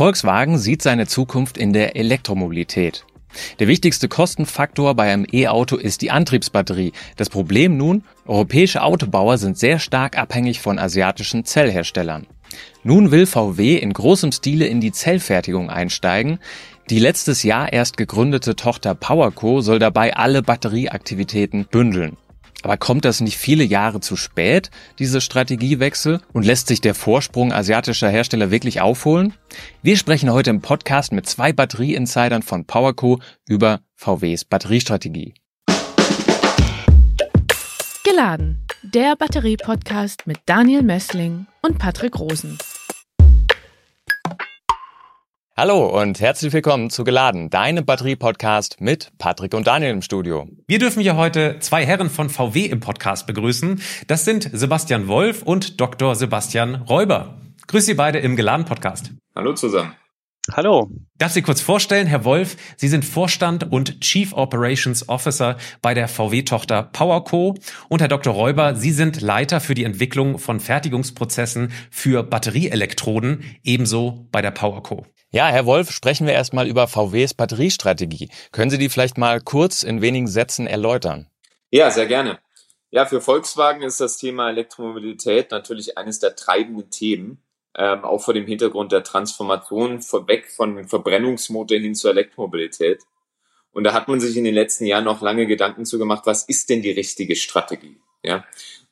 Volkswagen sieht seine Zukunft in der Elektromobilität. Der wichtigste Kostenfaktor bei einem E-Auto ist die Antriebsbatterie. Das Problem nun, europäische Autobauer sind sehr stark abhängig von asiatischen Zellherstellern. Nun will VW in großem Stile in die Zellfertigung einsteigen. Die letztes Jahr erst gegründete Tochter PowerCo soll dabei alle Batterieaktivitäten bündeln. Aber kommt das nicht viele Jahre zu spät, diese Strategiewechsel? Und lässt sich der Vorsprung asiatischer Hersteller wirklich aufholen? Wir sprechen heute im Podcast mit zwei Batterieinsidern von PowerCo über VWs Batteriestrategie. Geladen, der Batterie-Podcast mit Daniel Messling und Patrick Rosen. Hallo und herzlich willkommen zu Geladen, deinem Batterie-Podcast mit Patrick und Daniel im Studio. Wir dürfen hier heute zwei Herren von VW im Podcast begrüßen. Das sind Sebastian Wolf und Dr. Sebastian Räuber. Grüß Sie beide im Geladen-Podcast. Hallo zusammen. Hallo. Darf Sie kurz vorstellen, Herr Wolf, Sie sind Vorstand und Chief Operations Officer bei der VW-Tochter PowerCo und Herr Dr. Räuber, Sie sind Leiter für die Entwicklung von Fertigungsprozessen für Batterieelektroden, ebenso bei der PowerCo. Ja, Herr Wolf, sprechen wir erstmal über VWs Batteriestrategie. Können Sie die vielleicht mal kurz in wenigen Sätzen erläutern? Ja, sehr gerne. Ja, für Volkswagen ist das Thema Elektromobilität natürlich eines der treibenden Themen, ähm, auch vor dem Hintergrund der Transformation vorweg von Verbrennungsmotor hin zur Elektromobilität. Und da hat man sich in den letzten Jahren noch lange Gedanken zu gemacht, was ist denn die richtige Strategie? Ja.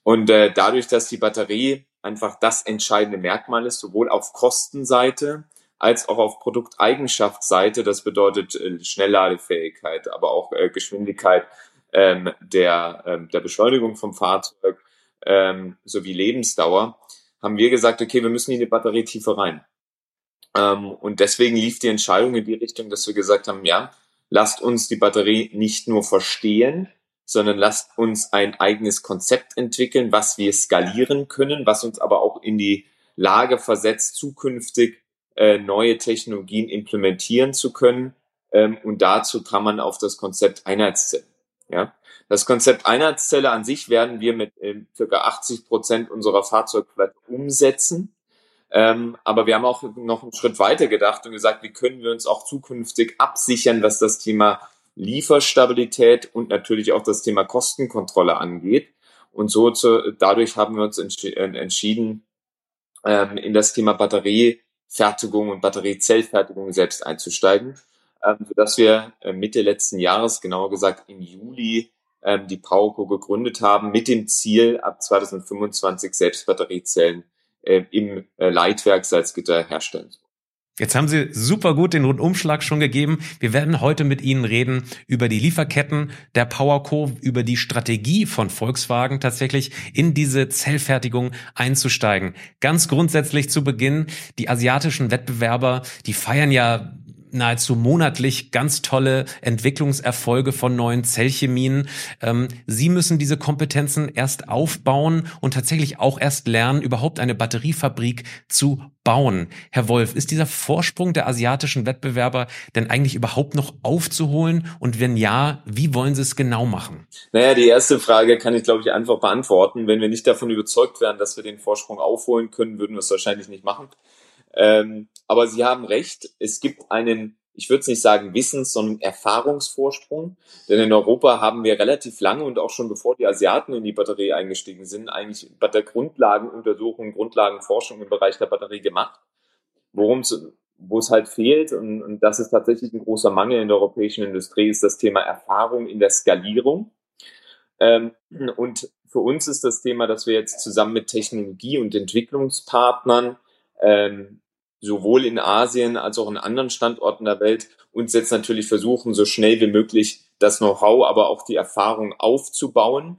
Und äh, dadurch, dass die Batterie einfach das entscheidende Merkmal ist, sowohl auf Kostenseite als auch auf Produkteigenschaftsseite. Das bedeutet äh, Schnellladefähigkeit, aber auch äh, Geschwindigkeit ähm, der, ähm, der Beschleunigung vom Fahrzeug ähm, sowie Lebensdauer, haben wir gesagt, okay, wir müssen in die Batterie tiefer rein. Ähm, und deswegen lief die Entscheidung in die Richtung, dass wir gesagt haben, ja, lasst uns die Batterie nicht nur verstehen, sondern lasst uns ein eigenes Konzept entwickeln, was wir skalieren können, was uns aber auch in die Lage versetzt, zukünftig äh, neue Technologien implementieren zu können. Ähm, und dazu kann man auf das Konzept Einheitszelle. Ja? Das Konzept Einheitszelle an sich werden wir mit äh, circa 80 Prozent unserer Fahrzeugflotte umsetzen. Ähm, aber wir haben auch noch einen Schritt weiter gedacht und gesagt, wie können wir uns auch zukünftig absichern, was das Thema Lieferstabilität und natürlich auch das Thema Kostenkontrolle angeht. Und so zu, dadurch haben wir uns entschi äh, entschieden, ähm, in das Thema Batterie Fertigung und Batteriezellfertigung selbst einzusteigen, ähm, sodass wir äh, Mitte letzten Jahres, genauer gesagt im Juli, ähm, die PowerCo gegründet haben, mit dem Ziel, ab 2025 selbst Batteriezellen äh, im äh, Leitwerk Salzgitter herstellen zu Jetzt haben Sie super gut den Rundumschlag schon gegeben. Wir werden heute mit Ihnen reden über die Lieferketten der PowerCo, über die Strategie von Volkswagen tatsächlich in diese Zellfertigung einzusteigen. Ganz grundsätzlich zu Beginn, die asiatischen Wettbewerber, die feiern ja nahezu monatlich ganz tolle Entwicklungserfolge von neuen Zellchemien. Ähm, Sie müssen diese Kompetenzen erst aufbauen und tatsächlich auch erst lernen, überhaupt eine Batteriefabrik zu bauen. Herr Wolf, ist dieser Vorsprung der asiatischen Wettbewerber denn eigentlich überhaupt noch aufzuholen? Und wenn ja, wie wollen Sie es genau machen? Naja, die erste Frage kann ich, glaube ich, einfach beantworten. Wenn wir nicht davon überzeugt wären, dass wir den Vorsprung aufholen können, würden wir es wahrscheinlich nicht machen. Ähm, aber Sie haben recht, es gibt einen, ich würde es nicht sagen Wissens, sondern Erfahrungsvorsprung. Denn in Europa haben wir relativ lange und auch schon bevor die Asiaten in die Batterie eingestiegen sind, eigentlich bei der Grundlagenuntersuchung, Grundlagenforschung im Bereich der Batterie gemacht. Worum es wo es halt fehlt, und, und das ist tatsächlich ein großer Mangel in der europäischen Industrie, ist das Thema Erfahrung in der Skalierung. Ähm, und für uns ist das Thema, dass wir jetzt zusammen mit Technologie- und Entwicklungspartnern ähm, sowohl in Asien als auch in anderen Standorten der Welt uns jetzt natürlich versuchen, so schnell wie möglich das Know-how, aber auch die Erfahrung aufzubauen.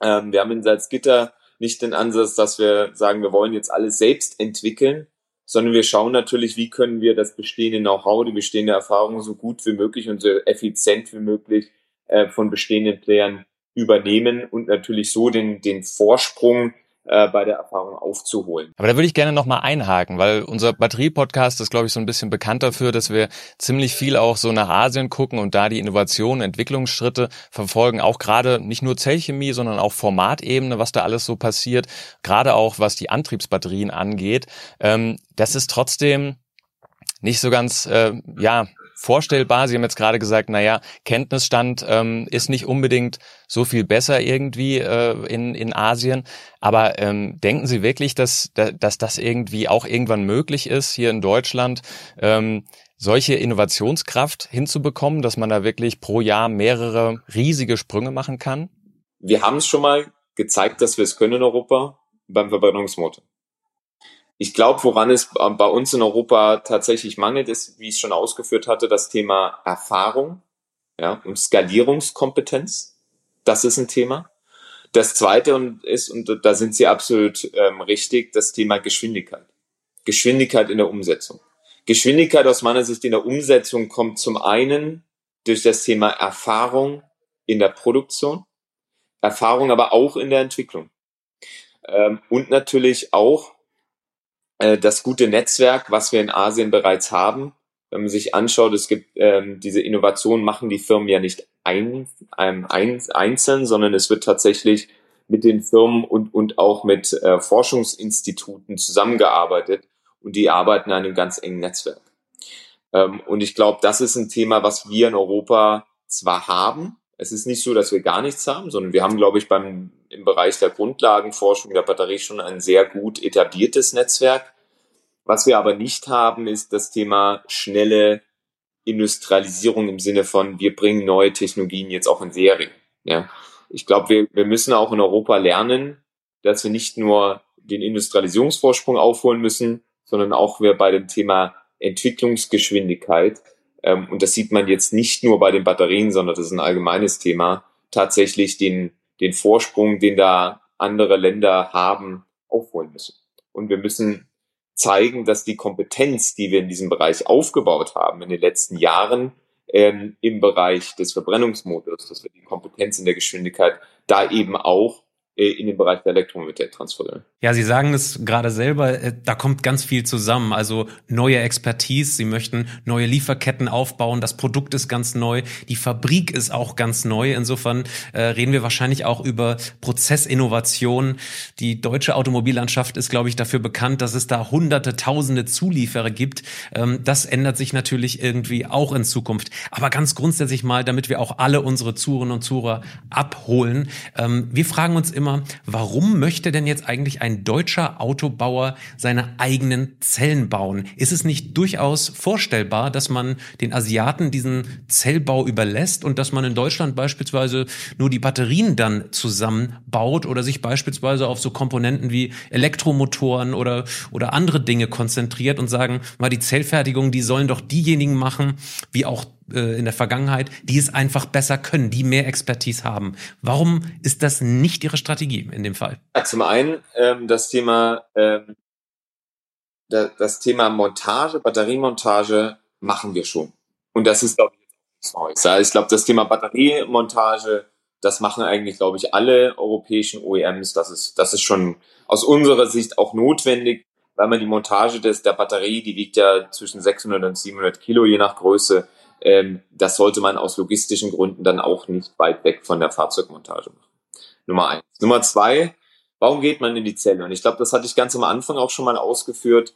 Ähm, wir haben in Salzgitter nicht den Ansatz, dass wir sagen, wir wollen jetzt alles selbst entwickeln, sondern wir schauen natürlich, wie können wir das bestehende Know-how, die bestehende Erfahrung so gut wie möglich und so effizient wie möglich äh, von bestehenden Playern übernehmen und natürlich so den, den Vorsprung äh, bei der Erfahrung aufzuholen. Aber da würde ich gerne nochmal einhaken, weil unser Batterie-Podcast ist, glaube ich, so ein bisschen bekannt dafür, dass wir ziemlich viel auch so nach Asien gucken und da die Innovationen, Entwicklungsschritte verfolgen, auch gerade nicht nur Zellchemie, sondern auch Formatebene, was da alles so passiert, gerade auch was die Antriebsbatterien angeht. Ähm, das ist trotzdem nicht so ganz, äh, ja, vorstellbar. Sie haben jetzt gerade gesagt, naja, Kenntnisstand ähm, ist nicht unbedingt so viel besser irgendwie äh, in, in Asien. Aber ähm, denken Sie wirklich, dass, dass das irgendwie auch irgendwann möglich ist, hier in Deutschland ähm, solche Innovationskraft hinzubekommen, dass man da wirklich pro Jahr mehrere riesige Sprünge machen kann? Wir haben es schon mal gezeigt, dass wir es können in Europa beim Verbrennungsmotor. Ich glaube, woran es bei uns in Europa tatsächlich mangelt, ist, wie ich schon ausgeführt hatte, das Thema Erfahrung ja, und Skalierungskompetenz. Das ist ein Thema. Das zweite ist, und da sind Sie absolut ähm, richtig, das Thema Geschwindigkeit. Geschwindigkeit in der Umsetzung. Geschwindigkeit aus meiner Sicht in der Umsetzung kommt zum einen durch das Thema Erfahrung in der Produktion, Erfahrung aber auch in der Entwicklung. Ähm, und natürlich auch äh, das gute Netzwerk, was wir in Asien bereits haben. Wenn man sich anschaut, es gibt ähm, diese Innovationen, machen die Firmen ja nicht ein, ein, ein, einzeln, sondern es wird tatsächlich mit den Firmen und, und auch mit äh, Forschungsinstituten zusammengearbeitet und die arbeiten an einem ganz engen Netzwerk. Ähm, und ich glaube, das ist ein Thema, was wir in Europa zwar haben, es ist nicht so, dass wir gar nichts haben, sondern wir haben, glaube ich, beim, im Bereich der Grundlagenforschung der Batterie schon ein sehr gut etabliertes Netzwerk. Was wir aber nicht haben, ist das Thema schnelle Industrialisierung im Sinne von, wir bringen neue Technologien jetzt auch in Serie. Ja. Ich glaube, wir, wir müssen auch in Europa lernen, dass wir nicht nur den Industrialisierungsvorsprung aufholen müssen, sondern auch wir bei dem Thema Entwicklungsgeschwindigkeit ähm, und das sieht man jetzt nicht nur bei den Batterien, sondern das ist ein allgemeines Thema, tatsächlich den, den Vorsprung, den da andere Länder haben, aufholen müssen. Und wir müssen zeigen, dass die Kompetenz, die wir in diesem Bereich aufgebaut haben in den letzten Jahren, ähm, im Bereich des Verbrennungsmotors, dass wir die Kompetenz in der Geschwindigkeit da eben auch in den Bereich der Elektromobilität transferieren. Ja, Sie sagen es gerade selber, äh, da kommt ganz viel zusammen. Also neue Expertise, Sie möchten neue Lieferketten aufbauen, das Produkt ist ganz neu, die Fabrik ist auch ganz neu. Insofern äh, reden wir wahrscheinlich auch über Prozessinnovation. Die deutsche Automobillandschaft ist, glaube ich, dafür bekannt, dass es da hunderte, tausende Zulieferer gibt. Ähm, das ändert sich natürlich irgendwie auch in Zukunft. Aber ganz grundsätzlich mal, damit wir auch alle unsere Zuhörerinnen und Zuhörer abholen. Ähm, wir fragen uns immer, immer, warum möchte denn jetzt eigentlich ein deutscher Autobauer seine eigenen Zellen bauen? Ist es nicht durchaus vorstellbar, dass man den Asiaten diesen Zellbau überlässt und dass man in Deutschland beispielsweise nur die Batterien dann zusammenbaut oder sich beispielsweise auf so Komponenten wie Elektromotoren oder, oder andere Dinge konzentriert und sagen, mal die Zellfertigung, die sollen doch diejenigen machen, wie auch in der Vergangenheit, die es einfach besser können, die mehr Expertise haben. Warum ist das nicht Ihre Strategie in dem Fall? Zum einen ähm, das Thema ähm, da, das Thema Montage, Batteriemontage machen wir schon. Und das ist, glaube ich, nichts Neues. Ja, ich glaube, das Thema Batteriemontage, das machen eigentlich, glaube ich, alle europäischen OEMs. Das ist, das ist schon aus unserer Sicht auch notwendig, weil man die Montage des, der Batterie, die wiegt ja zwischen 600 und 700 Kilo, je nach Größe, ähm, das sollte man aus logistischen Gründen dann auch nicht weit weg von der Fahrzeugmontage machen. Nummer eins. Nummer zwei, warum geht man in die Zelle? Und ich glaube, das hatte ich ganz am Anfang auch schon mal ausgeführt.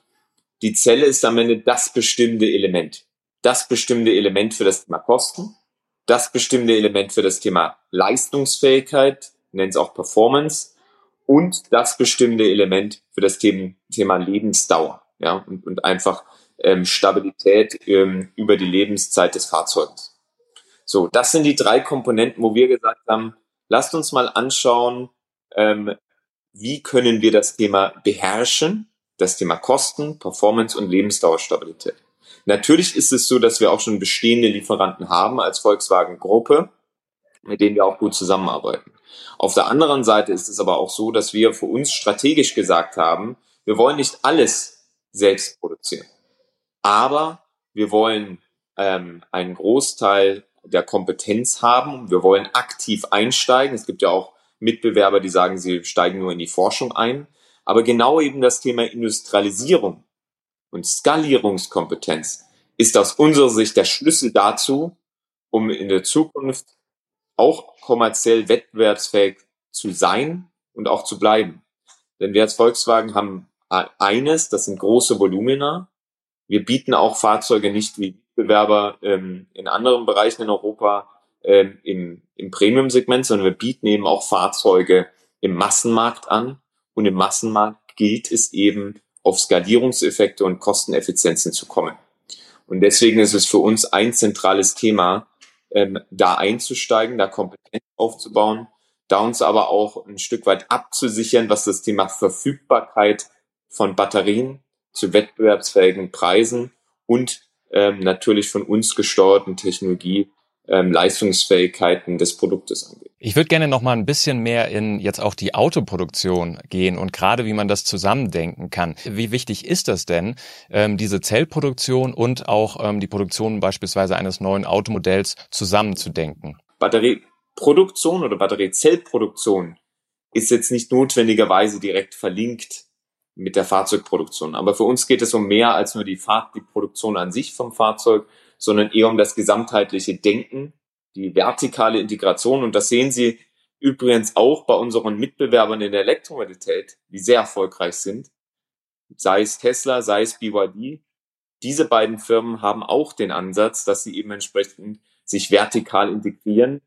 Die Zelle ist am Ende das bestimmende Element. Das bestimmende Element für das Thema Kosten, das bestimmende Element für das Thema Leistungsfähigkeit, nennen es auch Performance, und das bestimmende Element für das Thema Lebensdauer. Ja, und, und einfach ähm, Stabilität ähm, über die Lebenszeit des Fahrzeugs. So, das sind die drei Komponenten, wo wir gesagt haben, lasst uns mal anschauen, ähm, wie können wir das Thema beherrschen, das Thema Kosten, Performance und Lebensdauerstabilität. Natürlich ist es so, dass wir auch schon bestehende Lieferanten haben als Volkswagen-Gruppe, mit denen wir auch gut zusammenarbeiten. Auf der anderen Seite ist es aber auch so, dass wir für uns strategisch gesagt haben, wir wollen nicht alles selbst produzieren. Aber wir wollen ähm, einen Großteil der Kompetenz haben. Wir wollen aktiv einsteigen. Es gibt ja auch Mitbewerber, die sagen, sie steigen nur in die Forschung ein. Aber genau eben das Thema Industrialisierung und Skalierungskompetenz ist aus unserer Sicht der Schlüssel dazu, um in der Zukunft auch kommerziell wettbewerbsfähig zu sein und auch zu bleiben. Denn wir als Volkswagen haben eines, das sind große Volumina, Wir bieten auch Fahrzeuge nicht wie Bewerber ähm, in anderen Bereichen in Europa ähm, im, im Premium-Segment, sondern wir bieten eben auch Fahrzeuge im Massenmarkt an. Und im Massenmarkt gilt es eben, auf Skalierungseffekte und Kosteneffizienzen zu kommen. Und deswegen ist es für uns ein zentrales Thema, ähm, da einzusteigen, da Kompetenz aufzubauen, da uns aber auch ein Stück weit abzusichern, was das Thema Verfügbarkeit von Batterien zu wettbewerbsfähigen Preisen und ähm, natürlich von uns gesteuerten Technologie ähm, Leistungsfähigkeiten des Produktes angeht. Ich würde gerne noch mal ein bisschen mehr in jetzt auch die Autoproduktion gehen und gerade wie man das zusammendenken kann. Wie wichtig ist das denn, ähm, diese Zellproduktion und auch ähm, die Produktion beispielsweise eines neuen Automodells zusammenzudenken? Batterieproduktion oder Batteriezellproduktion ist jetzt nicht notwendigerweise direkt verlinkt mit der Fahrzeugproduktion. Aber für uns geht es um mehr als nur die, Fahr die Produktion an sich vom Fahrzeug, sondern eher um das gesamtheitliche Denken, die vertikale Integration. Und das sehen Sie übrigens auch bei unseren Mitbewerbern in der Elektromobilität, die sehr erfolgreich sind. Sei es Tesla, sei es BYD. Diese beiden Firmen haben auch den Ansatz, dass sie eben entsprechend sich vertikal integrieren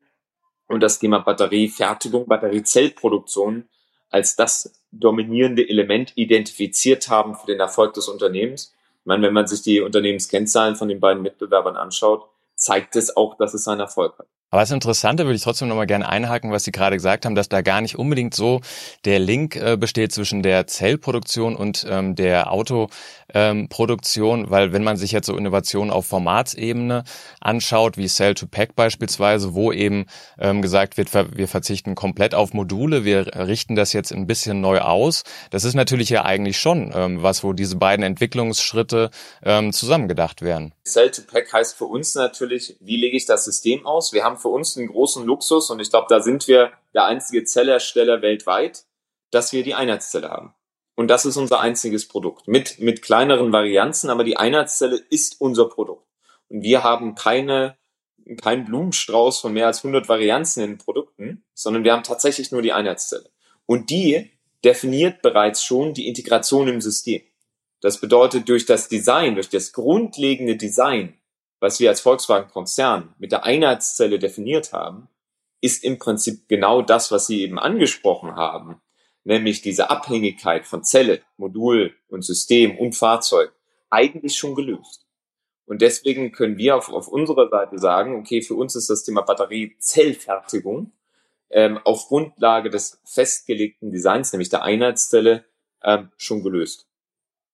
und das Thema Batteriefertigung, Batteriezellproduktion als das dominierende Element identifiziert haben für den Erfolg des Unternehmens. Ich meine, wenn man sich die Unternehmenskennzahlen von den beiden Mitbewerbern anschaut, zeigt es auch, dass es einen Erfolg hat. Aber das Interessante würde ich trotzdem nochmal gerne einhaken, was Sie gerade gesagt haben, dass da gar nicht unbedingt so der Link äh, besteht zwischen der Zellproduktion und ähm, der Autoproduktion, ähm, weil wenn man sich jetzt so Innovationen auf Formatsebene anschaut, wie Cell-to-Pack beispielsweise, wo eben ähm, gesagt wird, wir verzichten komplett auf Module, wir richten das jetzt ein bisschen neu aus, das ist natürlich ja eigentlich schon ähm, was, wo diese beiden Entwicklungsschritte ähm, zusammengedacht werden. Cell-to-Pack heißt für uns natürlich, wie lege ich das System aus? Wir haben für uns einen großen Luxus und ich glaube, da sind wir der einzige Zellhersteller weltweit, dass wir die Einheitszelle haben. Und das ist unser einziges Produkt. Mit, mit kleineren Varianzen, aber die Einheitszelle ist unser Produkt. Und wir haben keine, keinen Blumenstrauß von mehr als 100 Varianzen in Produkten, sondern wir haben tatsächlich nur die Einheitszelle. Und die definiert bereits schon die Integration im System. Das bedeutet, durch das Design, durch das grundlegende Design was wir als Volkswagen-Konzern mit der Einheitszelle definiert haben, ist im Prinzip genau das, was Sie eben angesprochen haben, nämlich diese Abhängigkeit von Zelle, Modul und System und Fahrzeug eigentlich schon gelöst. Und deswegen können wir auf, auf unserer Seite sagen, okay, für uns ist das Thema Batteriezellfertigung ähm, auf Grundlage des festgelegten Designs, nämlich der Einheitszelle, ähm, schon gelöst.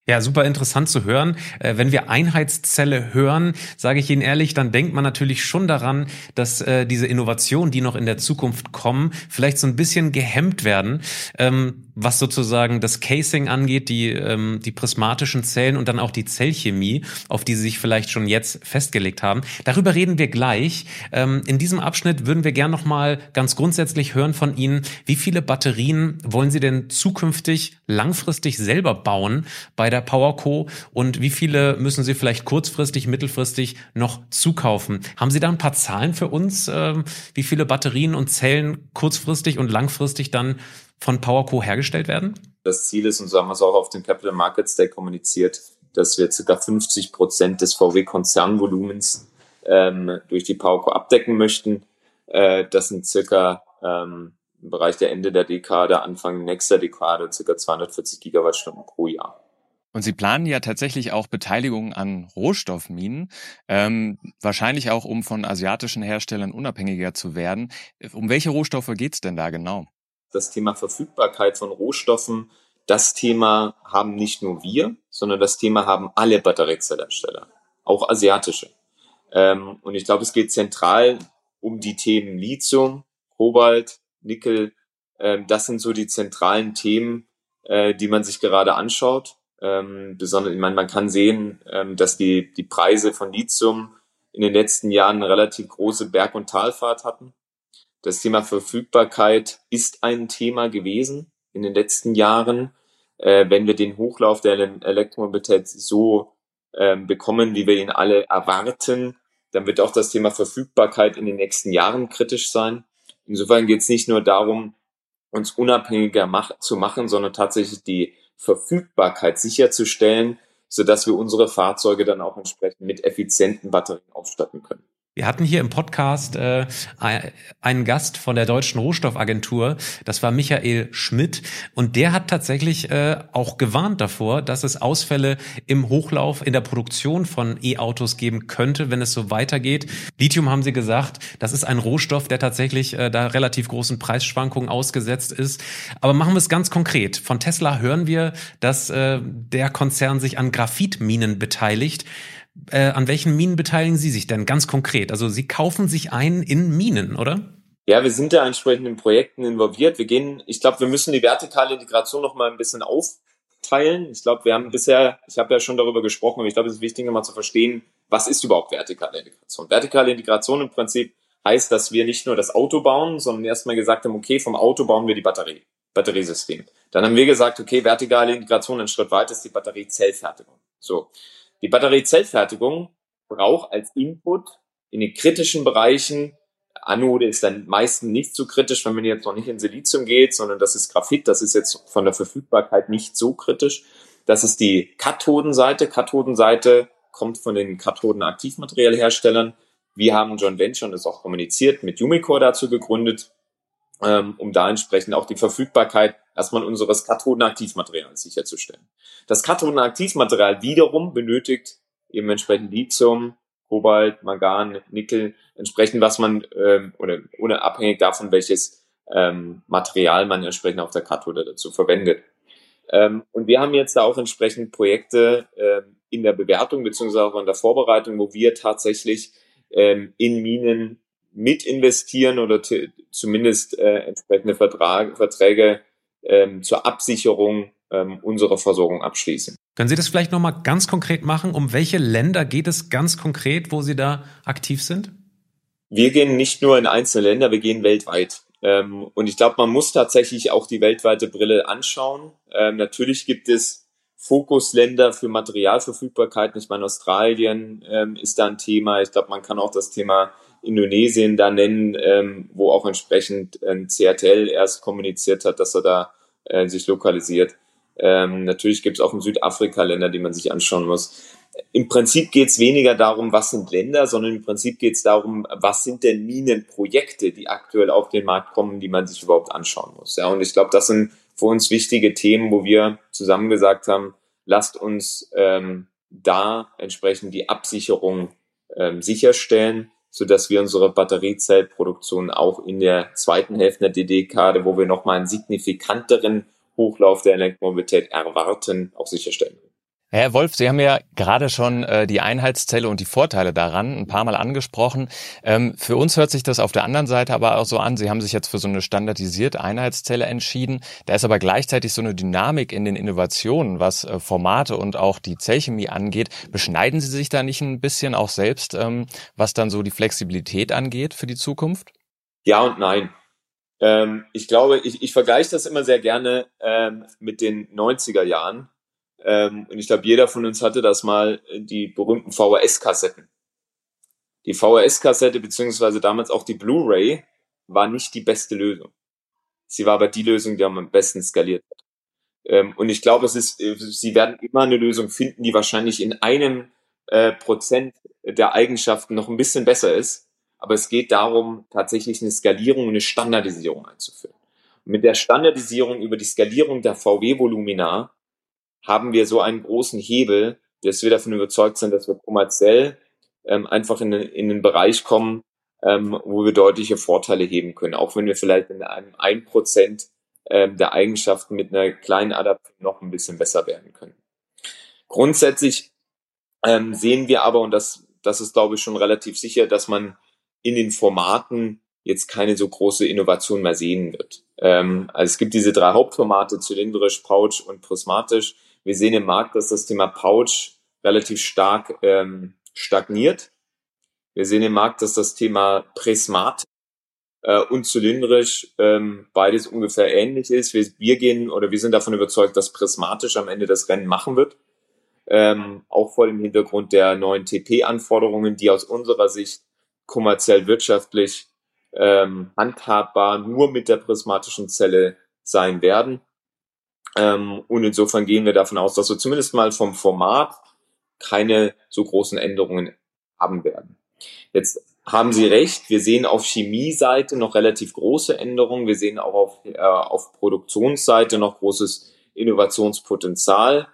Ja, super interessant zu hören. Äh, wenn wir Einheitszelle hören, sage ich Ihnen ehrlich, dann denkt man natürlich schon daran, dass äh, diese Innovationen, die noch in der Zukunft kommen, vielleicht so ein bisschen gehemmt werden, ähm, was sozusagen das Casing angeht, die, ähm, die prismatischen Zellen und dann auch die Zellchemie, auf die Sie sich vielleicht schon jetzt festgelegt haben. Darüber reden wir gleich. Ähm, in diesem Abschnitt würden wir gern noch mal ganz grundsätzlich hören von Ihnen, wie viele Batterien wollen Sie denn zukünftig langfristig selber bauen bei der PowerCo und wie viele müssen Sie vielleicht kurzfristig, mittelfristig noch zukaufen? Haben Sie da ein paar Zahlen für uns, äh, wie viele Batterien und Zellen kurzfristig und langfristig dann von PowerCo hergestellt werden? Das Ziel ist, und so haben wir es auch auf dem Capital Markets Day kommuniziert, dass wir ca. 50 Prozent des VW-Konzernvolumens ähm, durch die PowerCo abdecken möchten. Äh, das sind circa ähm, im Bereich der Ende der Dekade, Anfang nächster Dekade, circa 240 Gigawattstunden pro Jahr. Und Sie planen ja tatsächlich auch Beteiligung an Rohstoffminen, ähm, wahrscheinlich auch, um von asiatischen Herstellern unabhängiger zu werden. Um welche Rohstoffe geht's denn da genau? Das Thema Verfügbarkeit von Rohstoffen, das Thema haben nicht nur wir, sondern das Thema haben alle Batteriezellersteller, auch asiatische. Ähm, und ich glaube, es geht zentral um die Themen Lithium, Kobalt, Nickel. Ähm, das sind so die zentralen Themen, äh, die man sich gerade anschaut. Ähm, besonders, ich meine, man kann sehen, ähm, dass die, die Preise von Lithium in den letzten Jahren eine relativ große Berg- und Talfahrt hatten. Das Thema Verfügbarkeit ist ein Thema gewesen in den letzten Jahren. Äh, wenn wir den Hochlauf der Elektromobilität so ähm, bekommen, wie wir ihn alle erwarten, dann wird auch das Thema Verfügbarkeit in den nächsten Jahren kritisch sein. Insofern geht es nicht nur darum, uns unabhängiger mach zu machen, sondern tatsächlich die Verfügbarkeit sicherzustellen, sodass wir unsere Fahrzeuge dann auch entsprechend mit effizienten Batterien ausstatten können. Wir hatten hier im Podcast äh, einen Gast von der Deutschen Rohstoffagentur, das war Michael Schmidt, und der hat tatsächlich äh, auch gewarnt davor, dass es Ausfälle im Hochlauf in der Produktion von E-Autos geben könnte, wenn es so weitergeht. Lithium haben Sie gesagt, das ist ein Rohstoff, der tatsächlich äh, da relativ großen Preisschwankungen ausgesetzt ist. Aber machen wir es ganz konkret. Von Tesla hören wir, dass äh, der Konzern sich an Graphitminen beteiligt. Äh, an welchen Minen beteiligen Sie sich denn ganz konkret? Also Sie kaufen sich ein in Minen, oder? Ja, wir sind da entsprechend in Projekten involviert. Wir gehen, ich glaube, wir müssen die vertikale Integration noch mal ein bisschen aufteilen. Ich glaube, wir haben bisher, ich habe ja schon darüber gesprochen, aber ich glaube, es ist wichtig, nochmal zu verstehen, was ist überhaupt vertikale Integration? Vertikale Integration im Prinzip heißt, dass wir nicht nur das Auto bauen, sondern erstmal gesagt haben, okay, vom Auto bauen wir die Batterie, Batteriesystem. Dann haben wir gesagt, okay, vertikale Integration, ein Schritt weiter ist die Batteriezellfertigung. So. Die Batteriezellfertigung braucht als Input in den kritischen Bereichen, Anode ist dann meistens nicht so kritisch, wenn man jetzt noch nicht in Silizium geht, sondern das ist Graphit, das ist jetzt von der Verfügbarkeit nicht so kritisch. Das ist die Kathodenseite. Kathodenseite kommt von den Kathodenaktivmaterialherstellern. Wir haben John Venture und das auch kommuniziert, mit Umicore dazu gegründet, ähm, um da entsprechend auch die Verfügbarkeit erstmal unseres Kathodenaktivmaterials sicherzustellen. Das Kathodenaktivmaterial wiederum benötigt eben entsprechend Lithium, Kobalt, Mangan, Nickel, entsprechend was man ähm, oder unabhängig davon, welches ähm, Material man entsprechend auf der Kathode dazu verwendet. Ähm, und wir haben jetzt da auch entsprechend Projekte ähm, in der Bewertung beziehungsweise auch in der Vorbereitung, wo wir tatsächlich ähm, in Minen mit investieren oder zumindest äh, entsprechende Vertrag, Verträge ähm, zur Absicherung ähm, unserer Versorgung abschließen. Können Sie das vielleicht nochmal ganz konkret machen? Um welche Länder geht es ganz konkret, wo Sie da aktiv sind? Wir gehen nicht nur in einzelne Länder, wir gehen weltweit. Ähm, und ich glaube, man muss tatsächlich auch die weltweite Brille anschauen. Ähm, natürlich gibt es Fokusländer für Materialverfügbarkeiten. Ich meine, Australien ähm, ist da ein Thema. Ich glaube, man kann auch das Thema Indonesien da nennen, ähm, wo auch entsprechend ein CRTL erst kommuniziert hat, dass er da äh, sich lokalisiert. Ähm, natürlich gibt es auch in Südafrika Länder, die man sich anschauen muss. Im Prinzip geht es weniger darum, was sind Länder, sondern im Prinzip geht es darum, was sind denn Minenprojekte, die aktuell auf den Markt kommen, die man sich überhaupt anschauen muss. Ja, und ich glaube, das sind für uns wichtige Themen, wo wir zusammen gesagt haben, lasst uns ähm, da entsprechend die Absicherung ähm, sicherstellen so dass wir unsere Batteriezellproduktion auch in der zweiten Hälfte der dekade wo wir nochmal einen signifikanteren Hochlauf der Elektromobilität erwarten, auch sicherstellen. Herr Wolf, Sie haben ja gerade schon äh, die Einheitszelle und die Vorteile daran ein paar Mal angesprochen. Ähm, für uns hört sich das auf der anderen Seite aber auch so an, Sie haben sich jetzt für so eine standardisierte Einheitszelle entschieden. Da ist aber gleichzeitig so eine Dynamik in den Innovationen, was äh, Formate und auch die Zellchemie angeht. Beschneiden Sie sich da nicht ein bisschen auch selbst, ähm, was dann so die Flexibilität angeht für die Zukunft? Ja und nein. Ähm, ich glaube, ich, ich vergleiche das immer sehr gerne ähm, mit den 90er Jahren ähm, und ich glaube, jeder von uns hatte das mal, äh, die berühmten VHS-Kassetten. Die VHS-Kassette beziehungsweise damals auch die Blu-ray war nicht die beste Lösung. Sie war aber die Lösung, die am besten skaliert hat. Ähm, und ich glaube, es ist, äh, sie werden immer eine Lösung finden, die wahrscheinlich in einem äh, Prozent der Eigenschaften noch ein bisschen besser ist. Aber es geht darum, tatsächlich eine Skalierung, eine Standardisierung einzuführen. Mit der Standardisierung über die Skalierung der VW-Volumina haben wir so einen großen Hebel, dass wir davon überzeugt sind, dass wir kommerziell ähm, einfach in, in den Bereich kommen, ähm, wo wir deutliche Vorteile heben können, auch wenn wir vielleicht in einem ein Prozent ähm, der Eigenschaften mit einer kleinen Adaption noch ein bisschen besser werden können. Grundsätzlich ähm, sehen wir aber, und das, das ist glaube ich schon relativ sicher, dass man in den Formaten jetzt keine so große Innovation mehr sehen wird. Ähm, also es gibt diese drei Hauptformate, zylindrisch, pouch und prismatisch. Wir sehen im Markt, dass das Thema Pouch relativ stark ähm, stagniert. Wir sehen im Markt, dass das Thema Prismat äh, und zylindrisch ähm, beides ungefähr ähnlich ist. Wir, wir gehen oder wir sind davon überzeugt, dass prismatisch am Ende das Rennen machen wird. Ähm, auch vor dem Hintergrund der neuen TP-Anforderungen, die aus unserer Sicht kommerziell wirtschaftlich ähm, handhabbar nur mit der prismatischen Zelle sein werden. Ähm, und insofern gehen wir davon aus, dass wir zumindest mal vom Format keine so großen Änderungen haben werden. Jetzt haben Sie recht, wir sehen auf Chemieseite noch relativ große Änderungen. Wir sehen auch auf, äh, auf Produktionsseite noch großes Innovationspotenzial.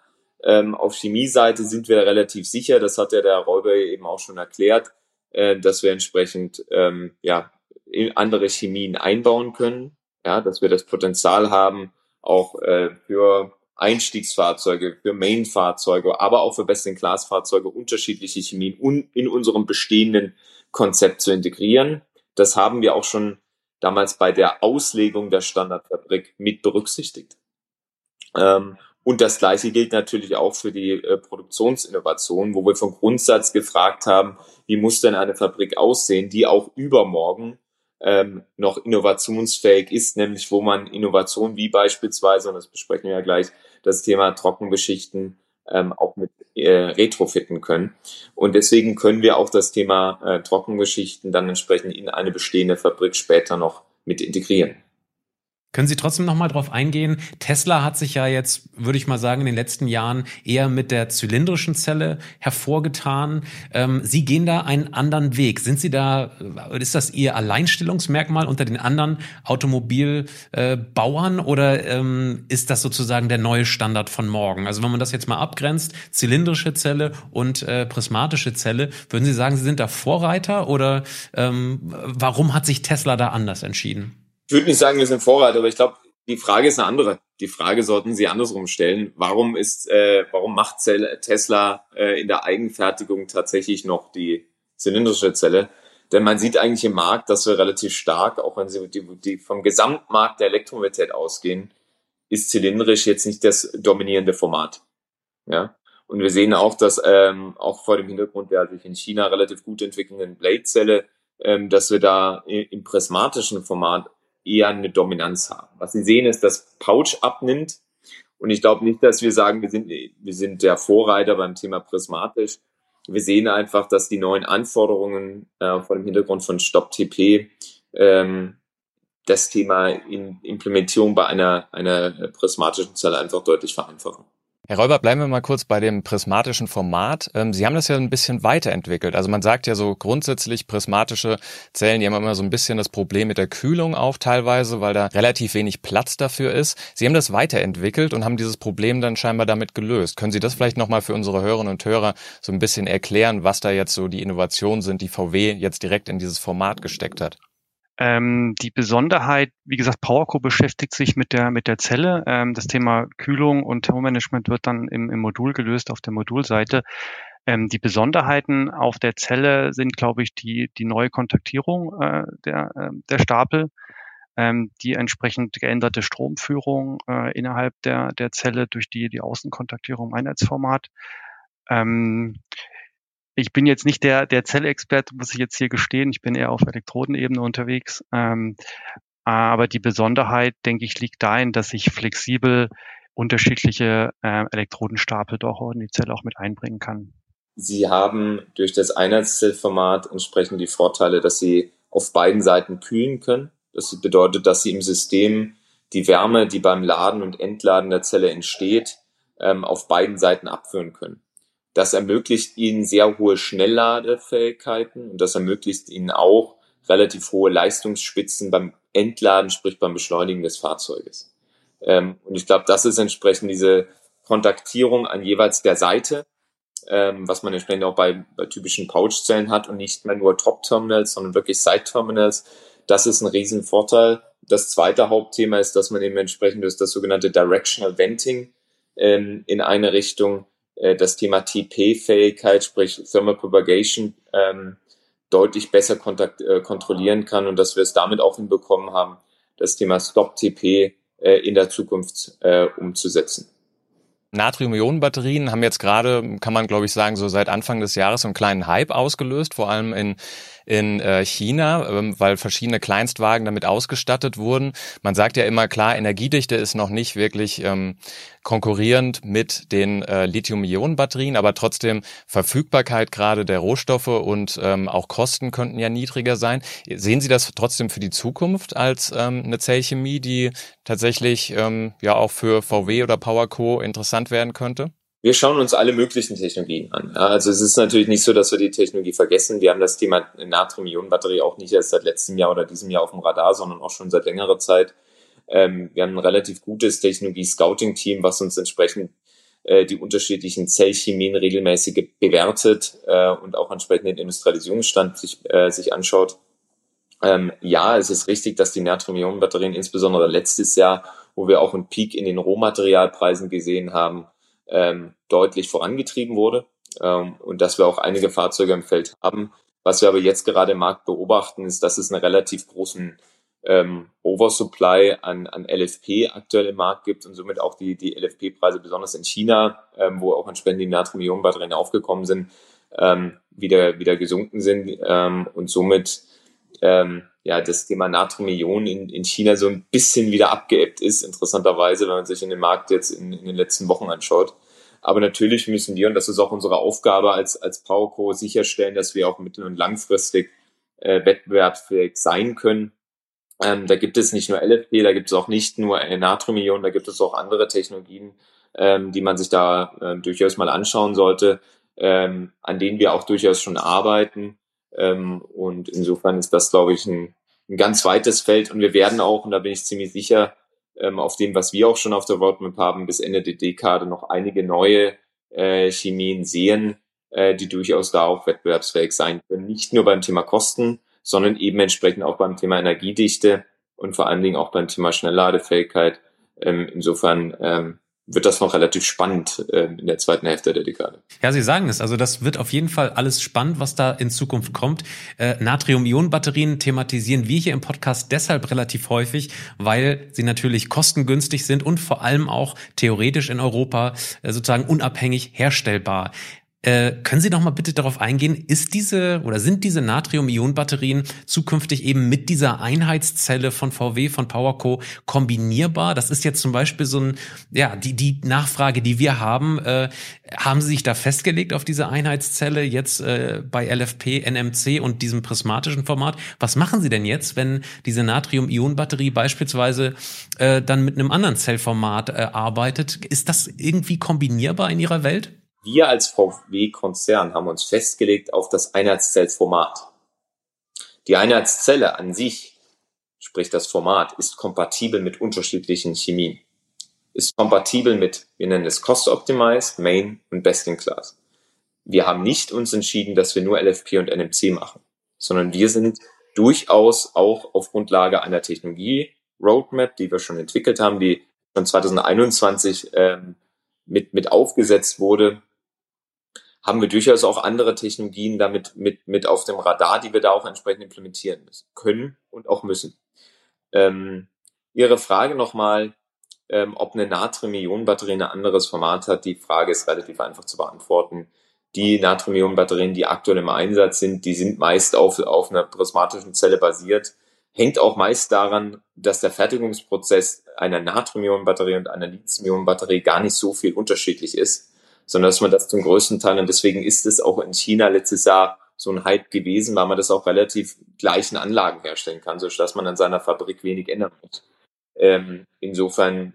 Ähm, auf Chemieseite sind wir relativ sicher, das hat ja der Räuber eben auch schon erklärt, äh, dass wir entsprechend ähm, ja, andere Chemien einbauen können, ja, dass wir das Potenzial haben, auch äh, für Einstiegsfahrzeuge, für Main-Fahrzeuge, aber auch für Best-in-Class-Fahrzeuge unterschiedliche Chemien in unserem bestehenden Konzept zu integrieren. Das haben wir auch schon damals bei der Auslegung der Standardfabrik mit berücksichtigt. Ähm, und das Gleiche gilt natürlich auch für die äh, Produktionsinnovation, wo wir vom Grundsatz gefragt haben, wie muss denn eine Fabrik aussehen, die auch übermorgen ähm, noch innovationsfähig ist, nämlich wo man Innovation wie beispielsweise, und das besprechen wir ja gleich, das Thema Trockenbeschichten ähm, auch mit äh, retrofitten können. Und deswegen können wir auch das Thema äh, Trockenbeschichten dann entsprechend in eine bestehende Fabrik später noch mit integrieren. Können Sie trotzdem noch mal drauf eingehen? Tesla hat sich ja jetzt, würde ich mal sagen, in den letzten Jahren eher mit der zylindrischen Zelle hervorgetan. Ähm, Sie gehen da einen anderen Weg. Sind Sie da, äh, ist das Ihr Alleinstellungsmerkmal unter den anderen Automobilbauern äh, oder ähm, ist das sozusagen der neue Standard von morgen? Also wenn man das jetzt mal abgrenzt, zylindrische Zelle und äh, prismatische Zelle, würden Sie sagen, Sie sind da Vorreiter oder ähm, warum hat sich Tesla da anders entschieden? Ich würde nicht sagen, wir sind Vorreiter, aber ich glaube, die Frage ist eine andere. Die Frage sollten Sie andersrum stellen. Warum ist, äh, warum macht Tesla äh, in der Eigenfertigung tatsächlich noch die zylindrische Zelle? Denn man sieht eigentlich im Markt, dass wir relativ stark, auch wenn Sie die, die vom Gesamtmarkt der Elektromobilität ausgehen, ist zylindrisch jetzt nicht das dominierende Format. Ja. Und wir sehen auch, dass ähm, auch vor dem Hintergrund der sich in China relativ gut entwickelnden Blade-Zelle, ähm, dass wir da im prismatischen Format eher eine Dominanz haben. Was Sie sehen, ist, dass Pouch abnimmt. Und ich glaube nicht, dass wir sagen, wir sind, wir sind der Vorreiter beim Thema prismatisch. Wir sehen einfach, dass die neuen Anforderungen äh, vor dem Hintergrund von Stop TP ähm, das Thema in Implementierung bei einer, einer prismatischen Zelle einfach deutlich vereinfachen. Herr Räuber, bleiben wir mal kurz bei dem prismatischen Format. Ähm, Sie haben das ja ein bisschen weiterentwickelt. Also man sagt ja so grundsätzlich prismatische Zellen, die haben immer so ein bisschen das Problem mit der Kühlung auch teilweise, weil da relativ wenig Platz dafür ist. Sie haben das weiterentwickelt und haben dieses Problem dann scheinbar damit gelöst. Können Sie das vielleicht nochmal für unsere Hörerinnen und Hörer so ein bisschen erklären, was da jetzt so die Innovationen sind, die VW jetzt direkt in dieses Format gesteckt hat? Ähm, die Besonderheit, wie gesagt, PowerCo beschäftigt sich mit der, mit der Zelle. Ähm, das Thema Kühlung und Thermomanagement wird dann im, im Modul gelöst auf der Modulseite. Ähm, die Besonderheiten auf der Zelle sind, glaube ich, die, die neue Kontaktierung äh, der, äh, der Stapel, ähm, die entsprechend geänderte Stromführung äh, innerhalb der, der Zelle durch die, die Außenkontaktierung im Einheitsformat. Ähm, ich bin jetzt nicht der, der Zellexperte, muss ich jetzt hier gestehen. Ich bin eher auf Elektrodenebene unterwegs. Ähm, aber die Besonderheit, denke ich, liegt darin, dass ich flexibel unterschiedliche äh, Elektrodenstapel doch in die Zelle auch mit einbringen kann. Sie haben durch das Einheitszellformat entsprechend die Vorteile, dass Sie auf beiden Seiten kühlen können. Das bedeutet, dass Sie im System die Wärme, die beim Laden und Entladen der Zelle entsteht, ähm, auf beiden Seiten abführen können. Das ermöglicht ihnen sehr hohe Schnellladefähigkeiten und das ermöglicht ihnen auch relativ hohe Leistungsspitzen beim Entladen, sprich beim Beschleunigen des Fahrzeuges. Ähm, und ich glaube, das ist entsprechend diese Kontaktierung an jeweils der Seite, ähm, was man entsprechend auch bei, bei typischen Pouchzellen hat und nicht mehr nur Top-Terminals, sondern wirklich Side-Terminals. Das ist ein Riesenvorteil. Das zweite Hauptthema ist, dass man eben entsprechend das, das sogenannte Directional Venting ähm, in eine Richtung äh, das Thema TP-Fähigkeit, sprich Thermal Propagation, ähm, deutlich besser kontakt, äh, kontrollieren kann und dass wir es damit auch hinbekommen haben, das Thema Stop-TP äh, in der Zukunft äh, umzusetzen. Natrium-Ionen-Batterien haben jetzt gerade, kann man glaube ich sagen, so seit Anfang des Jahres einen kleinen Hype ausgelöst, vor allem in in äh, China, ähm, weil verschiedene Kleinstwagen damit ausgestattet wurden. Man sagt ja immer klar, Energiedichte ist noch nicht wirklich ähm, konkurrierend mit den äh, Lithium-Ionen-Batterien, aber trotzdem Verfügbarkeit gerade der Rohstoffe und ähm, auch Kosten könnten ja niedriger sein. Sehen Sie das trotzdem für die Zukunft als ähm, eine Zellchemie, die tatsächlich ähm, ja auch für VW oder PowerCo interessant werden könnte? Wir schauen uns alle möglichen Technologien an. Also es ist natürlich nicht so, dass wir die Technologie vergessen. Wir haben das Thema Natrium-Ionen-Batterie auch nicht erst seit letztem Jahr oder diesem Jahr auf dem Radar, sondern auch schon seit längerer Zeit. Ähm, wir haben ein relativ gutes Technologie-Scouting-Team, was uns entsprechend äh, die unterschiedlichen Zellchemien regelmäßig bewertet äh, und auch entsprechend den Industrialisierungsstand sich, äh, sich anschaut. Ähm, ja, es ist richtig, dass die Natrium-Ionen-Batterien insbesondere letztes Jahr, wo wir auch einen Peak in den Rohmaterialpreisen gesehen haben, ähm, deutlich vorangetrieben wurde ähm, und dass wir auch einige Fahrzeuge im Feld haben. Was wir aber jetzt gerade im Markt beobachten, ist, dass es einen relativ großen ähm, Oversupply an, an LFP aktuell im Markt gibt und somit auch die, die LFP-Preise besonders in China, ähm, wo auch entsprechend die Natrium-Ionen-Batterien aufgekommen sind, ähm, wieder, wieder gesunken sind ähm, und somit ähm, ja, das Thema Natrium-Ionen in, in China so ein bisschen wieder abgeebbt ist, interessanterweise, wenn man sich in den Markt jetzt in, in den letzten Wochen anschaut. Aber natürlich müssen wir, und das ist auch unsere Aufgabe als, als PowerCo, sicherstellen, dass wir auch mittel- und langfristig äh, wettbewerbsfähig sein können. Ähm, da gibt es nicht nur LFP, da gibt es auch nicht nur Natrium-Ionen, da gibt es auch andere Technologien, ähm, die man sich da äh, durchaus mal anschauen sollte, ähm, an denen wir auch durchaus schon arbeiten. Ähm, und insofern ist das, glaube ich, ein, ein ganz weites Feld. Und wir werden auch, und da bin ich ziemlich sicher, ähm, auf dem, was wir auch schon auf der Roadmap haben, bis Ende der Dekade noch einige neue äh, Chemien sehen, äh, die durchaus da auch wettbewerbsfähig sein können. Nicht nur beim Thema Kosten, sondern eben entsprechend auch beim Thema Energiedichte und vor allen Dingen auch beim Thema Schnellladefähigkeit. Ähm, insofern ähm, wird das noch relativ spannend äh, in der zweiten Hälfte der Dekade. Ja, Sie sagen es. Also das wird auf jeden Fall alles spannend, was da in Zukunft kommt. Äh, Natrium-Ionen-Batterien thematisieren wir hier im Podcast deshalb relativ häufig, weil sie natürlich kostengünstig sind und vor allem auch theoretisch in Europa äh, sozusagen unabhängig herstellbar. Äh, können Sie noch mal bitte darauf eingehen, ist diese oder sind diese Natrium-Ionen-Batterien zukünftig eben mit dieser Einheitszelle von VW, von PowerCo kombinierbar? Das ist jetzt zum Beispiel so ein, ja, die, die Nachfrage, die wir haben. Äh, haben Sie sich da festgelegt auf diese Einheitszelle jetzt äh, bei LFP, NMC und diesem prismatischen Format? Was machen Sie denn jetzt, wenn diese Natrium-Ionen-Batterie beispielsweise äh, dann mit einem anderen Zellformat äh, arbeitet? Ist das irgendwie kombinierbar in Ihrer Welt? Wir als VW-Konzern haben uns festgelegt auf das Einheitszellformat. Die Einheitszelle an sich, sprich das Format, ist kompatibel mit unterschiedlichen Chemien. Ist kompatibel mit, wir nennen es Cost Optimized, Main und Best in Class. Wir haben nicht uns entschieden, dass wir nur LFP und NMC machen, sondern wir sind durchaus auch auf Grundlage einer Technologie Roadmap, die wir schon entwickelt haben, die schon 2021 ähm, mit, mit aufgesetzt wurde, haben wir durchaus auch andere Technologien damit mit, mit auf dem Radar, die wir da auch entsprechend implementieren müssen, können und auch müssen. Ähm, Ihre Frage nochmal, ähm, ob eine Natrium-Ionen-Batterie ein anderes Format hat, die Frage ist relativ einfach zu beantworten. Die Natrium-Ionen-Batterien, die aktuell im Einsatz sind, die sind meist auf, auf einer prismatischen Zelle basiert. Hängt auch meist daran, dass der Fertigungsprozess einer Natrium-Ionen-Batterie und einer Lithium-Ionen-Batterie gar nicht so viel unterschiedlich ist sondern dass man das zum größten Teil, und deswegen ist es auch in China letztes Jahr so ein Hype gewesen, weil man das auch relativ gleichen Anlagen herstellen kann, so dass man an seiner Fabrik wenig ändern muss. Ähm, insofern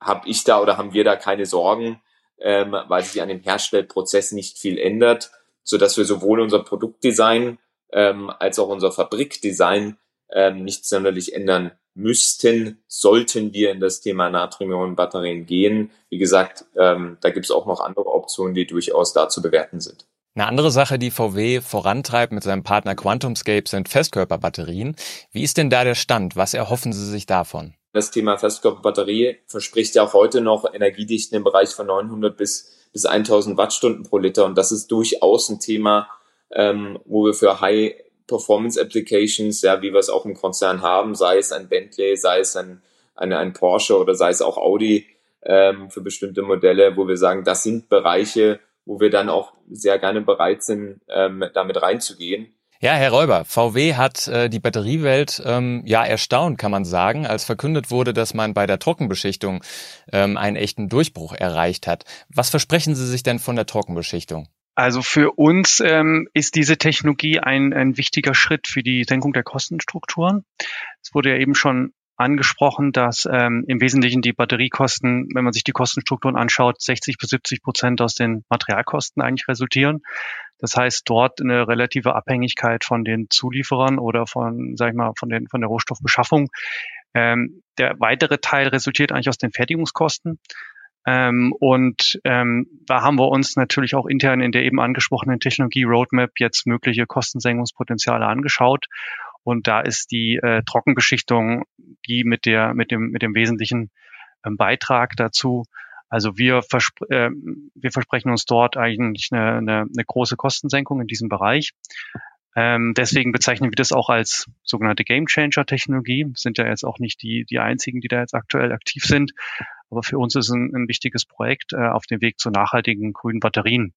habe ich da oder haben wir da keine Sorgen, ähm, weil sich an dem Herstellprozess nicht viel ändert, so dass wir sowohl unser Produktdesign ähm, als auch unser Fabrikdesign ähm, nicht sonderlich ändern müssten, sollten wir in das Thema Natrium-Ionen-Batterien gehen. Wie gesagt, ähm, da gibt es auch noch andere Optionen, die durchaus da zu bewerten sind. Eine andere Sache, die VW vorantreibt mit seinem Partner QuantumScape, sind Festkörperbatterien. Wie ist denn da der Stand? Was erhoffen Sie sich davon? Das Thema Festkörperbatterie verspricht ja auch heute noch Energiedichten im Bereich von 900 bis, bis 1000 Wattstunden pro Liter. Und das ist durchaus ein Thema, ähm, wo wir für High Performance Applications, ja, wie wir es auch im Konzern haben, sei es ein Bentley, sei es ein, ein, ein Porsche oder sei es auch Audi, ähm, für bestimmte Modelle, wo wir sagen, das sind Bereiche, wo wir dann auch sehr gerne bereit sind, ähm, damit reinzugehen. Ja, Herr Räuber, VW hat äh, die Batteriewelt ähm, ja erstaunt, kann man sagen, als verkündet wurde, dass man bei der Trockenbeschichtung ähm, einen echten Durchbruch erreicht hat. Was versprechen Sie sich denn von der Trockenbeschichtung? Also für uns ähm, ist diese Technologie ein, ein wichtiger Schritt für die Senkung der Kostenstrukturen. Es wurde ja eben schon angesprochen, dass ähm, im Wesentlichen die Batteriekosten, wenn man sich die Kostenstrukturen anschaut, 60 bis 70 Prozent aus den Materialkosten eigentlich resultieren. Das heißt, dort eine relative Abhängigkeit von den Zulieferern oder von, sag ich mal, von, den, von der Rohstoffbeschaffung. Ähm, der weitere Teil resultiert eigentlich aus den Fertigungskosten. Ähm, und ähm, da haben wir uns natürlich auch intern in der eben angesprochenen Technologie Roadmap jetzt mögliche Kostensenkungspotenziale angeschaut. Und da ist die äh, Trockenbeschichtung die mit der mit dem mit dem wesentlichen ähm, Beitrag dazu, also wir, verspr äh, wir versprechen uns dort eigentlich eine, eine, eine große Kostensenkung in diesem Bereich. Ähm, deswegen bezeichnen wir das auch als sogenannte Game Changer Technologie. Sind ja jetzt auch nicht die, die einzigen, die da jetzt aktuell aktiv sind. Aber für uns ist ein, ein wichtiges Projekt äh, auf dem Weg zu nachhaltigen grünen Batterien.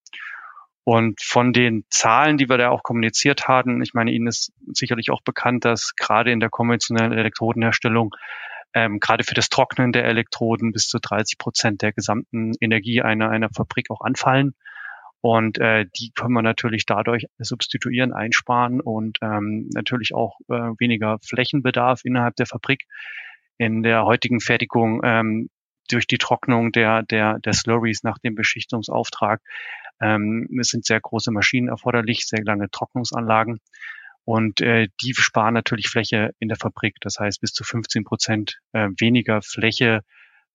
Und von den Zahlen, die wir da auch kommuniziert haben, ich meine, Ihnen ist sicherlich auch bekannt, dass gerade in der konventionellen Elektrodenherstellung ähm, gerade für das Trocknen der Elektroden bis zu 30 Prozent der gesamten Energie einer, einer Fabrik auch anfallen. Und äh, die können wir natürlich dadurch substituieren, einsparen und ähm, natürlich auch äh, weniger Flächenbedarf innerhalb der Fabrik. In der heutigen Fertigung ähm, durch die Trocknung der, der, der Slurries nach dem Beschichtungsauftrag ähm, es sind sehr große Maschinen erforderlich, sehr lange Trocknungsanlagen. Und äh, die sparen natürlich Fläche in der Fabrik. Das heißt bis zu 15 Prozent äh, weniger Fläche,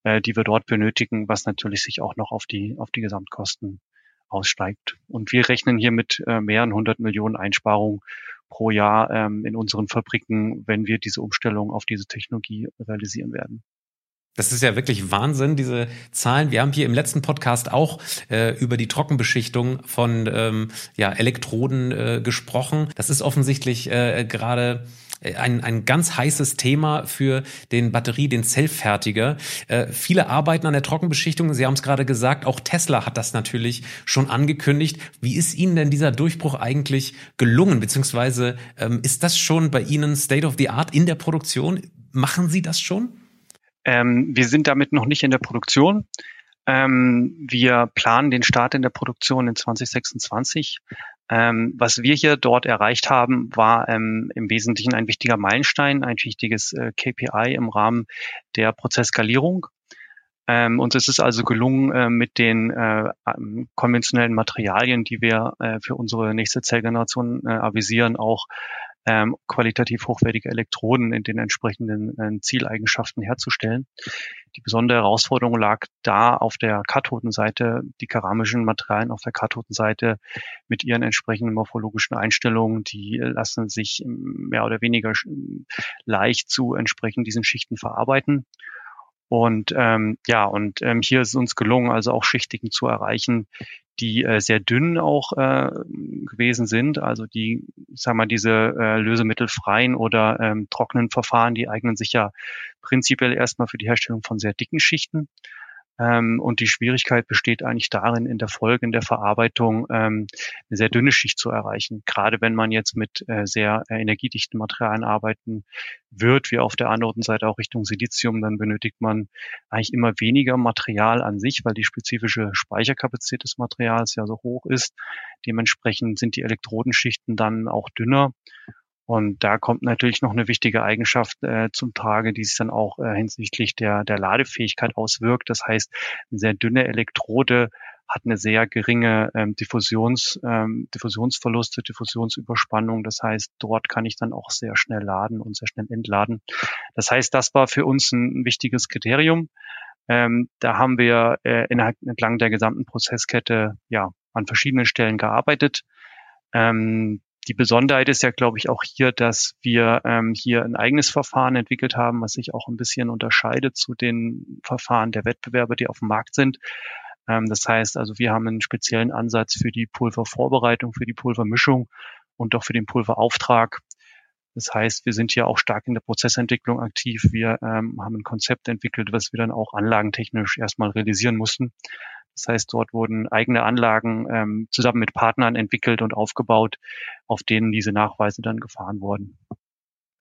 äh, die wir dort benötigen, was natürlich sich auch noch auf die, auf die Gesamtkosten aussteigt. Und wir rechnen hier mit äh, mehreren hundert Millionen Einsparungen pro Jahr ähm, in unseren Fabriken, wenn wir diese Umstellung auf diese Technologie realisieren werden. Das ist ja wirklich Wahnsinn, diese Zahlen. Wir haben hier im letzten Podcast auch äh, über die Trockenbeschichtung von ähm, ja, Elektroden äh, gesprochen. Das ist offensichtlich äh, gerade äh, ein, ein ganz heißes Thema für den Batterie, den Zellfertiger. Äh, viele arbeiten an der Trockenbeschichtung. Sie haben es gerade gesagt, auch Tesla hat das natürlich schon angekündigt. Wie ist Ihnen denn dieser Durchbruch eigentlich gelungen? Beziehungsweise ähm, ist das schon bei Ihnen State of the Art in der Produktion? Machen Sie das schon? Ähm, wir sind damit noch nicht in der Produktion. Ähm, wir planen den Start in der Produktion in 2026. Ähm, was wir hier dort erreicht haben, war ähm, im Wesentlichen ein wichtiger Meilenstein, ein wichtiges äh, KPI im Rahmen der Prozessskalierung. Ähm, uns ist es also gelungen, äh, mit den äh, ähm, konventionellen Materialien, die wir äh, für unsere nächste Zellgeneration äh, avisieren, auch ähm, qualitativ hochwertige Elektroden in den entsprechenden äh, Zieleigenschaften herzustellen. Die besondere Herausforderung lag da auf der Kathodenseite, die keramischen Materialien auf der Kathodenseite mit ihren entsprechenden morphologischen Einstellungen, die lassen sich mehr oder weniger leicht zu entsprechend diesen Schichten verarbeiten. Und ähm, ja, und ähm, hier ist es uns gelungen, also auch Schichtigen zu erreichen, die äh, sehr dünn auch äh, gewesen sind. Also die, ich sag mal, diese äh, lösemittelfreien oder ähm, trockenen Verfahren, die eignen sich ja prinzipiell erstmal für die Herstellung von sehr dicken Schichten. Ähm, und die Schwierigkeit besteht eigentlich darin, in der Folge, in der Verarbeitung ähm, eine sehr dünne Schicht zu erreichen. Gerade wenn man jetzt mit äh, sehr äh, energiedichten Materialien arbeiten wird, wie auf der anderen Seite auch Richtung Silizium, dann benötigt man eigentlich immer weniger Material an sich, weil die spezifische Speicherkapazität des Materials ja so hoch ist. Dementsprechend sind die Elektrodenschichten dann auch dünner und da kommt natürlich noch eine wichtige Eigenschaft äh, zum Trage, die sich dann auch äh, hinsichtlich der, der Ladefähigkeit auswirkt. Das heißt, eine sehr dünne Elektrode hat eine sehr geringe ähm, Diffusions, ähm, Diffusionsverluste, Diffusionsüberspannung. Das heißt, dort kann ich dann auch sehr schnell laden und sehr schnell entladen. Das heißt, das war für uns ein, ein wichtiges Kriterium. Ähm, da haben wir äh, innerhalb, entlang der gesamten Prozesskette ja an verschiedenen Stellen gearbeitet. Ähm, die Besonderheit ist ja, glaube ich, auch hier, dass wir ähm, hier ein eigenes Verfahren entwickelt haben, was sich auch ein bisschen unterscheidet zu den Verfahren der Wettbewerber, die auf dem Markt sind. Ähm, das heißt also, wir haben einen speziellen Ansatz für die Pulvervorbereitung, für die Pulvermischung und auch für den Pulverauftrag. Das heißt, wir sind hier auch stark in der Prozessentwicklung aktiv. Wir ähm, haben ein Konzept entwickelt, was wir dann auch anlagentechnisch erstmal realisieren mussten. Das heißt, dort wurden eigene Anlagen ähm, zusammen mit Partnern entwickelt und aufgebaut, auf denen diese Nachweise dann gefahren wurden.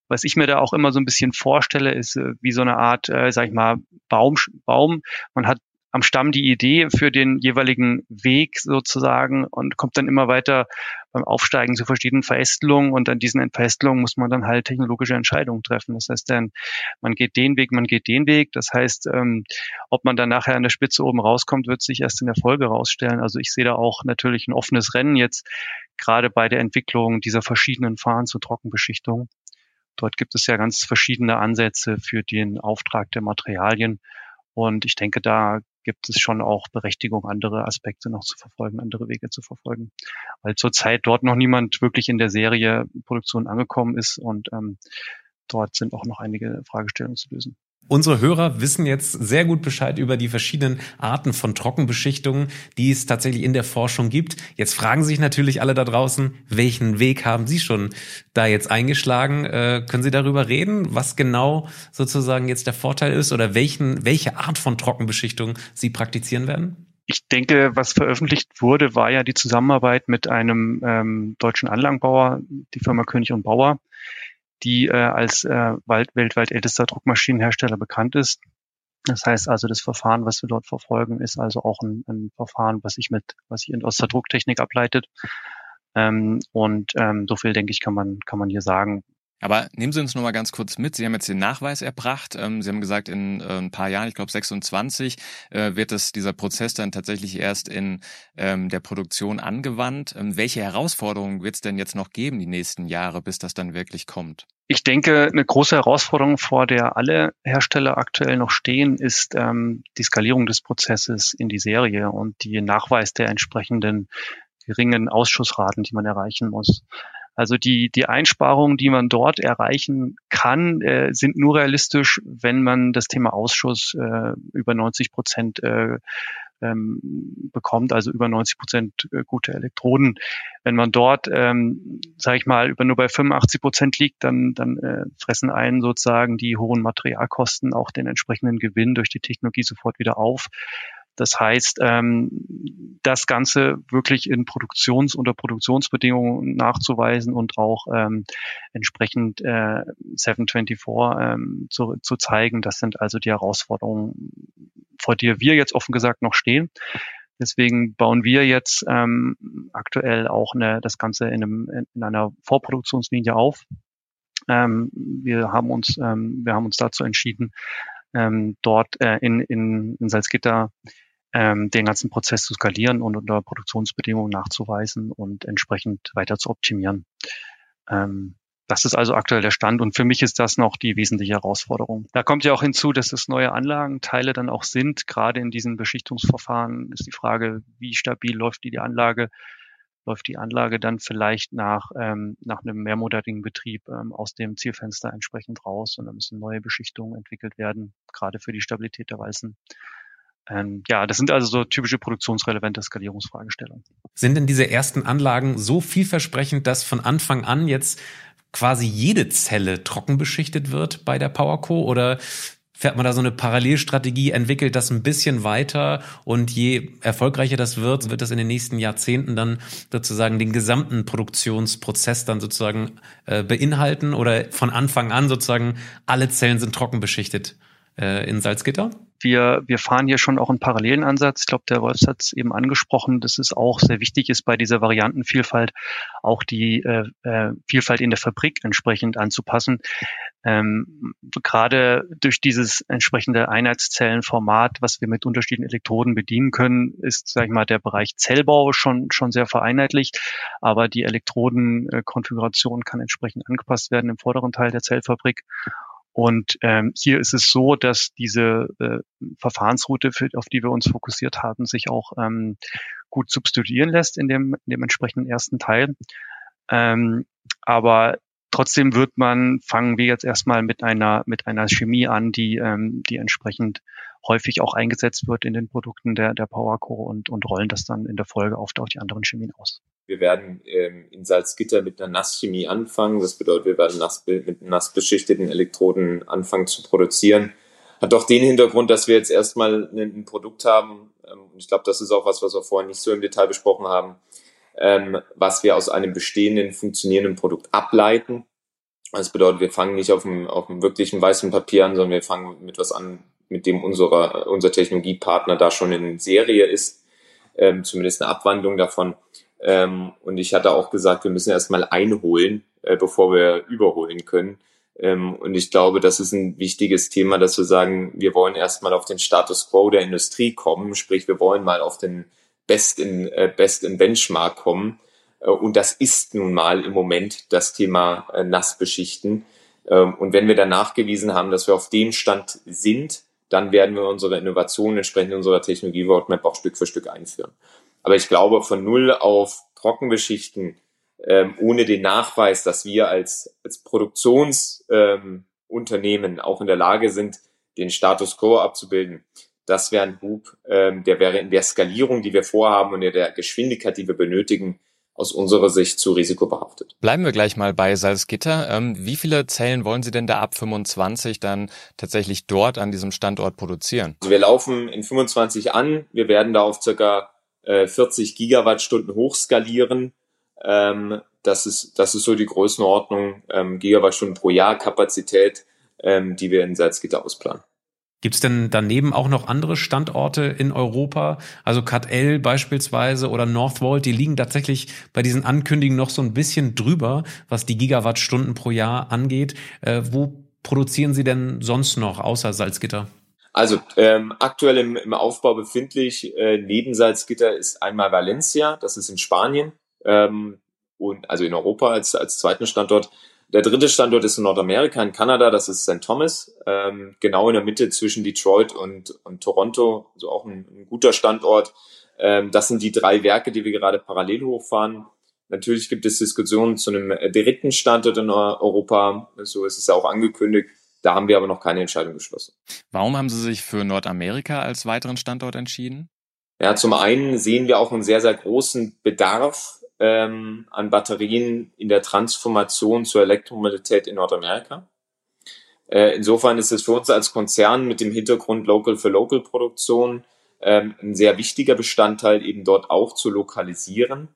Was ich mir da auch immer so ein bisschen vorstelle, ist äh, wie so eine Art, äh, sag ich mal, Baum, Baum. Man hat am Stamm die Idee für den jeweiligen Weg sozusagen und kommt dann immer weiter beim Aufsteigen zu verschiedenen Verästelungen und an diesen Verästelungen muss man dann halt technologische Entscheidungen treffen. Das heißt dann, man geht den Weg, man geht den Weg. Das heißt, ähm, ob man dann nachher an der Spitze oben rauskommt, wird sich erst in der Folge rausstellen. Also ich sehe da auch natürlich ein offenes Rennen jetzt gerade bei der Entwicklung dieser verschiedenen Fahren zur Trockenbeschichtung. Dort gibt es ja ganz verschiedene Ansätze für den Auftrag der Materialien. Und ich denke, da gibt es schon auch Berechtigung, andere Aspekte noch zu verfolgen, andere Wege zu verfolgen. Weil zurzeit dort noch niemand wirklich in der Serie Produktion angekommen ist und ähm, dort sind auch noch einige Fragestellungen zu lösen. Unsere Hörer wissen jetzt sehr gut Bescheid über die verschiedenen Arten von Trockenbeschichtungen, die es tatsächlich in der Forschung gibt. Jetzt fragen sich natürlich alle da draußen, welchen Weg haben Sie schon da jetzt eingeschlagen? Äh, können Sie darüber reden, was genau sozusagen jetzt der Vorteil ist oder welchen, welche Art von Trockenbeschichtung Sie praktizieren werden? Ich denke, was veröffentlicht wurde, war ja die Zusammenarbeit mit einem ähm, deutschen Anlagenbauer, die Firma König und Bauer, die äh, als äh, weltweit ältester Druckmaschinenhersteller bekannt ist. Das heißt also, das Verfahren, was wir dort verfolgen, ist also auch ein, ein Verfahren, was sich mit, was sich aus der Drucktechnik ableitet. Ähm, und ähm, so viel, denke ich, kann man, kann man hier sagen. Aber nehmen Sie uns noch mal ganz kurz mit. Sie haben jetzt den Nachweis erbracht. Ähm, Sie haben gesagt, in äh, ein paar Jahren, ich glaube 26, äh, wird es dieser Prozess dann tatsächlich erst in ähm, der Produktion angewandt. Ähm, welche Herausforderungen wird es denn jetzt noch geben die nächsten Jahre, bis das dann wirklich kommt? Ich denke, eine große Herausforderung, vor der alle Hersteller aktuell noch stehen, ist ähm, die Skalierung des Prozesses in die Serie und die Nachweis der entsprechenden geringen Ausschussraten, die man erreichen muss. Also die, die Einsparungen, die man dort erreichen kann, äh, sind nur realistisch, wenn man das Thema Ausschuss äh, über 90 Prozent äh, ähm, bekommt, also über 90 Prozent äh, gute Elektroden. Wenn man dort, ähm, sage ich mal, über nur bei 85 Prozent liegt, dann, dann äh, fressen einen sozusagen die hohen Materialkosten auch den entsprechenden Gewinn durch die Technologie sofort wieder auf. Das heißt, ähm, das Ganze wirklich in Produktions- unter Produktionsbedingungen nachzuweisen und auch ähm, entsprechend äh, 724 ähm, zu, zu zeigen, das sind also die Herausforderungen, vor der wir jetzt offen gesagt noch stehen. Deswegen bauen wir jetzt ähm, aktuell auch eine, das Ganze in, einem, in einer Vorproduktionslinie auf. Ähm, wir haben uns, ähm, wir haben uns dazu entschieden, ähm, dort äh, in, in, in Salzgitter ähm, den ganzen Prozess zu skalieren und unter Produktionsbedingungen nachzuweisen und entsprechend weiter zu optimieren. Ähm, das ist also aktuell der Stand und für mich ist das noch die wesentliche Herausforderung. Da kommt ja auch hinzu, dass es neue Anlagenteile dann auch sind. Gerade in diesen Beschichtungsverfahren ist die Frage, wie stabil läuft die, die Anlage? Läuft die Anlage dann vielleicht nach, ähm, nach einem mehrmonatigen Betrieb ähm, aus dem Zielfenster entsprechend raus und dann müssen neue Beschichtungen entwickelt werden, gerade für die Stabilität der Walzen. Ähm, ja, das sind also so typische produktionsrelevante Skalierungsfragestellungen. Sind denn diese ersten Anlagen so vielversprechend, dass von Anfang an jetzt quasi jede Zelle trocken beschichtet wird bei der PowerCo? Oder fährt man da so eine Parallelstrategie, entwickelt das ein bisschen weiter und je erfolgreicher das wird, wird das in den nächsten Jahrzehnten dann sozusagen den gesamten Produktionsprozess dann sozusagen äh, beinhalten? Oder von Anfang an sozusagen alle Zellen sind trocken beschichtet äh, in Salzgitter? wir, wir fahren hier schon auch einen parallelen Ansatz. Ich glaube, der Wolf hat es eben angesprochen, dass es auch sehr wichtig ist, bei dieser Variantenvielfalt auch die äh, äh, Vielfalt in der Fabrik entsprechend anzupassen. Ähm, gerade durch dieses entsprechende Einheitszellenformat, was wir mit unterschiedlichen Elektroden bedienen können, ist, sage ich mal, der Bereich Zellbau schon schon sehr vereinheitlicht, aber die Elektrodenkonfiguration kann entsprechend angepasst werden im vorderen Teil der Zellfabrik. Und ähm, hier ist es so, dass diese äh, Verfahrensroute, für, auf die wir uns fokussiert haben, sich auch ähm, gut substituieren lässt in dem, in dem entsprechenden ersten Teil. Ähm, aber trotzdem wird man, fangen wir jetzt erstmal mit einer, mit einer Chemie an, die, ähm, die entsprechend häufig auch eingesetzt wird in den Produkten der, der PowerCore und, und rollen das dann in der Folge oft auf die anderen Chemien aus. Wir werden ähm, in Salzgitter mit einer Nasschemie anfangen. Das bedeutet, wir werden nass, mit nass beschichteten Elektroden anfangen zu produzieren. Hat doch den Hintergrund, dass wir jetzt erstmal ein, Produkt haben. Ähm, ich glaube, das ist auch was, was wir vorher nicht so im Detail besprochen haben, ähm, was wir aus einem bestehenden, funktionierenden Produkt ableiten. Das bedeutet, wir fangen nicht auf dem, auf dem wirklichen weißen Papier an, sondern wir fangen mit was an, mit dem unserer, unser Technologiepartner da schon in Serie ist, ähm, zumindest eine Abwandlung davon. Ähm, und ich hatte auch gesagt, wir müssen erstmal einholen, äh, bevor wir überholen können. Ähm, und ich glaube, das ist ein wichtiges Thema, dass wir sagen, wir wollen erstmal auf den Status quo der Industrie kommen, sprich, wir wollen mal auf den Best in, äh, Best in Benchmark kommen. Äh, und das ist nun mal im Moment das Thema äh, Nassbeschichten. Ähm, und wenn wir dann nachgewiesen haben, dass wir auf dem Stand sind, dann werden wir unsere Innovationen entsprechend unserer Technologie-Roadmap auch Stück für Stück einführen. Aber ich glaube, von null auf Trockenbeschichten, ähm, ohne den Nachweis, dass wir als, als Produktionsunternehmen ähm, auch in der Lage sind, den Status quo abzubilden, das wäre ein Hub, ähm, der wäre in der Skalierung, die wir vorhaben und in der Geschwindigkeit, die wir benötigen, aus unserer Sicht zu risikobehaftet. Bleiben wir gleich mal bei Salzgitter. Ähm, wie viele Zellen wollen Sie denn da ab 25 dann tatsächlich dort an diesem Standort produzieren? Also wir laufen in 25 an. Wir werden da auf circa äh, 40 Gigawattstunden hochskalieren. Ähm, das ist, das ist so die Größenordnung, ähm, Gigawattstunden pro Jahr Kapazität, ähm, die wir in Salzgitter ausplanen. Gibt es denn daneben auch noch andere Standorte in Europa? Also CATL beispielsweise oder Northvolt, die liegen tatsächlich bei diesen Ankündigungen noch so ein bisschen drüber, was die Gigawattstunden pro Jahr angeht. Äh, wo produzieren Sie denn sonst noch außer Salzgitter? Also ähm, aktuell im, im Aufbau befindlich äh, neben Salzgitter ist einmal Valencia, das ist in Spanien ähm, und also in Europa als, als zweiten Standort. Der dritte Standort ist in Nordamerika, in Kanada, das ist St. Thomas, ähm, genau in der Mitte zwischen Detroit und, und Toronto, also auch ein, ein guter Standort. Ähm, das sind die drei Werke, die wir gerade parallel hochfahren. Natürlich gibt es Diskussionen zu einem dritten Standort in Europa, so ist es ja auch angekündigt. Da haben wir aber noch keine Entscheidung geschlossen. Warum haben Sie sich für Nordamerika als weiteren Standort entschieden? Ja, zum einen sehen wir auch einen sehr, sehr großen Bedarf ähm, an Batterien in der Transformation zur Elektromobilität in Nordamerika. Äh, insofern ist es für uns als Konzern mit dem Hintergrund Local für Local Produktion ähm, ein sehr wichtiger Bestandteil, eben dort auch zu lokalisieren.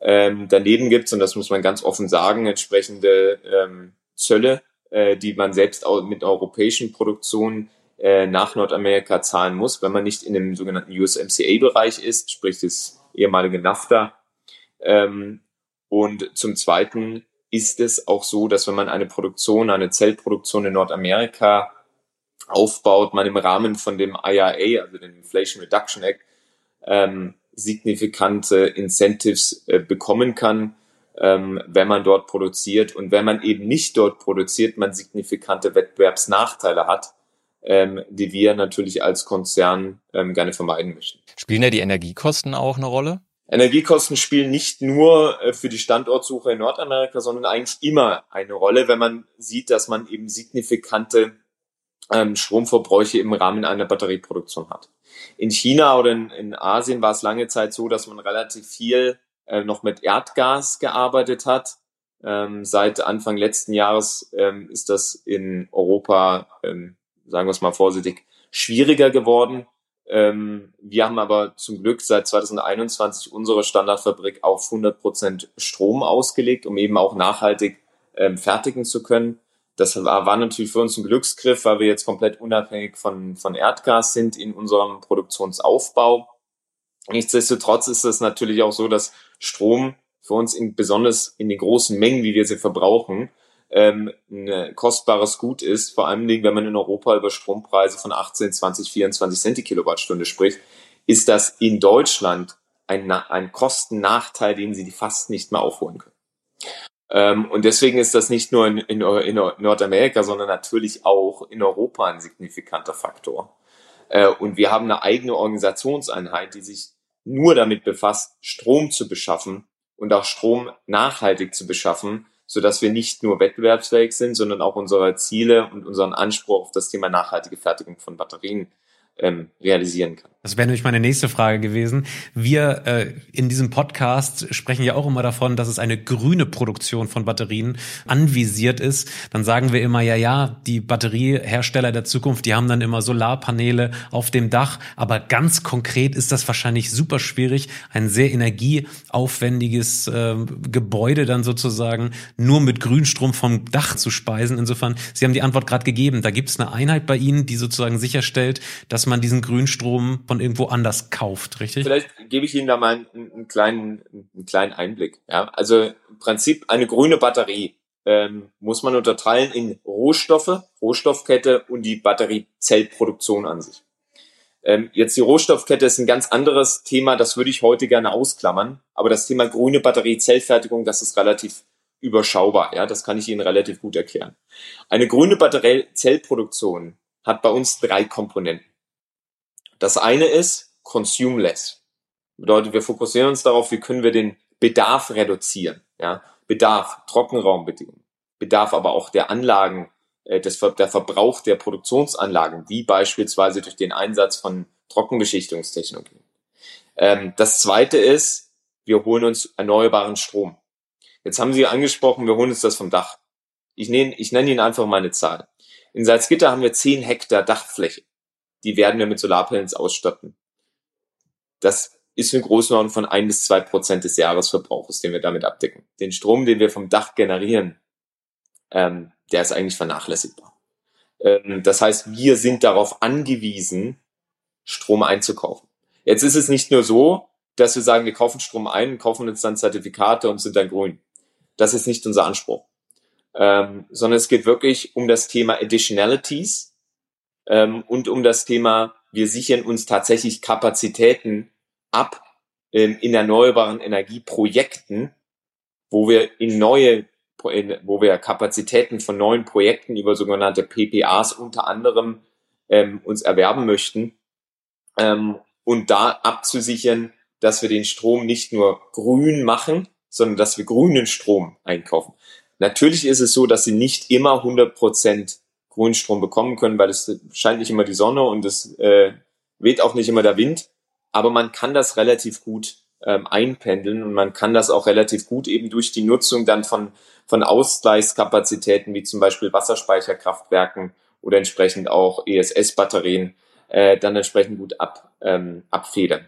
Ähm, daneben gibt's und das muss man ganz offen sagen, entsprechende ähm, Zölle, äh, die man selbst auch mit europäischen Produktionen äh, nach Nordamerika zahlen muss, wenn man nicht in dem sogenannten USMCA-Bereich ist, sprich das ehemalige NAFTA. Ähm, und zum Zweiten ist es auch so, dass wenn man eine Produktion, eine Zellproduktion in Nordamerika aufbaut, man im Rahmen von dem IRA, also dem Inflation Reduction Act, ähm, signifikante Incentives äh, bekommen kann, ähm, wenn man dort produziert. Und wenn man eben nicht dort produziert, man signifikante Wettbewerbsnachteile hat, ähm, die wir natürlich als Konzern ähm, gerne vermeiden möchten. Spielen da die Energiekosten auch eine Rolle? Energiekosten spielen nicht nur äh, für die Standortsuche in Nordamerika, sondern eigentlich immer eine Rolle, wenn man sieht, dass man eben signifikante ähm, Stromverbräuche im Rahmen einer Batterieproduktion hat. In China oder in, in Asien war es lange Zeit so, dass man relativ viel äh, noch mit Erdgas gearbeitet hat. Ähm, seit Anfang letzten Jahres ähm, ist das in Europa, ähm, sagen wir es mal vorsichtig, schwieriger geworden. Ähm, wir haben aber zum Glück seit 2021 unsere Standardfabrik auf 100 Prozent Strom ausgelegt, um eben auch nachhaltig ähm, fertigen zu können. Das war, war natürlich für uns ein Glücksgriff, weil wir jetzt komplett unabhängig von, von Erdgas sind in unserem Produktionsaufbau. Nichtsdestotrotz ist es natürlich auch so, dass Strom für uns in, besonders in den großen Mengen, wie wir sie verbrauchen, ähm, ein kostbares Gut ist, vor allem wenn man in Europa über Strompreise von 18, 20, 24 Cent die Kilowattstunde spricht, ist das in Deutschland ein, ein Kostennachteil, den sie fast nicht mehr aufholen können. Ähm, und deswegen ist das nicht nur in, in, in, Nordamerika, sondern natürlich auch in Europa ein signifikanter Faktor. Äh, und wir haben eine eigene Organisationseinheit, die sich nur damit befasst, Strom zu beschaffen und auch Strom nachhaltig zu beschaffen, so dass wir nicht nur wettbewerbsfähig sind, sondern auch unsere Ziele und unseren Anspruch auf das Thema nachhaltige Fertigung von Batterien ähm, realisieren kann. Das wäre nämlich meine nächste Frage gewesen. Wir äh, in diesem Podcast sprechen ja auch immer davon, dass es eine grüne Produktion von Batterien anvisiert ist. Dann sagen wir immer, ja, ja, die Batteriehersteller der Zukunft, die haben dann immer Solarpaneele auf dem Dach. Aber ganz konkret ist das wahrscheinlich super schwierig, ein sehr energieaufwendiges äh, Gebäude dann sozusagen nur mit Grünstrom vom Dach zu speisen. Insofern, Sie haben die Antwort gerade gegeben. Da gibt es eine Einheit bei Ihnen, die sozusagen sicherstellt, dass man diesen Grünstrom von irgendwo anders kauft, richtig? Vielleicht gebe ich Ihnen da mal einen, einen kleinen, einen kleinen Einblick. Ja, also im Prinzip eine grüne Batterie ähm, muss man unterteilen in Rohstoffe, Rohstoffkette und die Batteriezellproduktion an sich. Ähm, jetzt die Rohstoffkette ist ein ganz anderes Thema, das würde ich heute gerne ausklammern. Aber das Thema grüne Batteriezellfertigung, das ist relativ überschaubar. Ja, das kann ich Ihnen relativ gut erklären. Eine grüne Batteriezellproduktion hat bei uns drei Komponenten. Das eine ist consume less. Bedeutet, wir fokussieren uns darauf, wie können wir den Bedarf reduzieren. Ja? Bedarf, Trockenraumbedingungen. Bedarf aber auch der Anlagen, äh, des, der Verbrauch der Produktionsanlagen, wie beispielsweise durch den Einsatz von Trockenbeschichtungstechnologien. Ähm, das zweite ist, wir holen uns erneuerbaren Strom. Jetzt haben Sie angesprochen, wir holen uns das vom Dach. Ich nenne, ich nenne Ihnen einfach mal eine Zahl. In Salzgitter haben wir 10 Hektar Dachfläche die werden wir mit Solarpanels ausstatten. Das ist eine Größenordnung von ein bis zwei Prozent des Jahresverbrauches, den wir damit abdecken. Den Strom, den wir vom Dach generieren, ähm, der ist eigentlich vernachlässigbar. Ähm, das heißt, wir sind darauf angewiesen, Strom einzukaufen. Jetzt ist es nicht nur so, dass wir sagen, wir kaufen Strom ein, kaufen uns dann Zertifikate und sind dann grün. Das ist nicht unser Anspruch. Ähm, sondern es geht wirklich um das Thema Additionalities, ähm, und um das Thema, wir sichern uns tatsächlich Kapazitäten ab ähm, in erneuerbaren Energieprojekten, wo wir in neue, wo wir Kapazitäten von neuen Projekten über sogenannte PPAs unter anderem ähm, uns erwerben möchten ähm, und da abzusichern, dass wir den Strom nicht nur grün machen, sondern dass wir grünen Strom einkaufen. Natürlich ist es so, dass sie nicht immer 100 Prozent Grünstrom bekommen können, weil es scheint nicht immer die Sonne und es äh, weht auch nicht immer der Wind. Aber man kann das relativ gut ähm, einpendeln und man kann das auch relativ gut eben durch die Nutzung dann von, von Ausgleichskapazitäten wie zum Beispiel Wasserspeicherkraftwerken oder entsprechend auch ESS-Batterien äh, dann entsprechend gut ab, ähm, abfedern.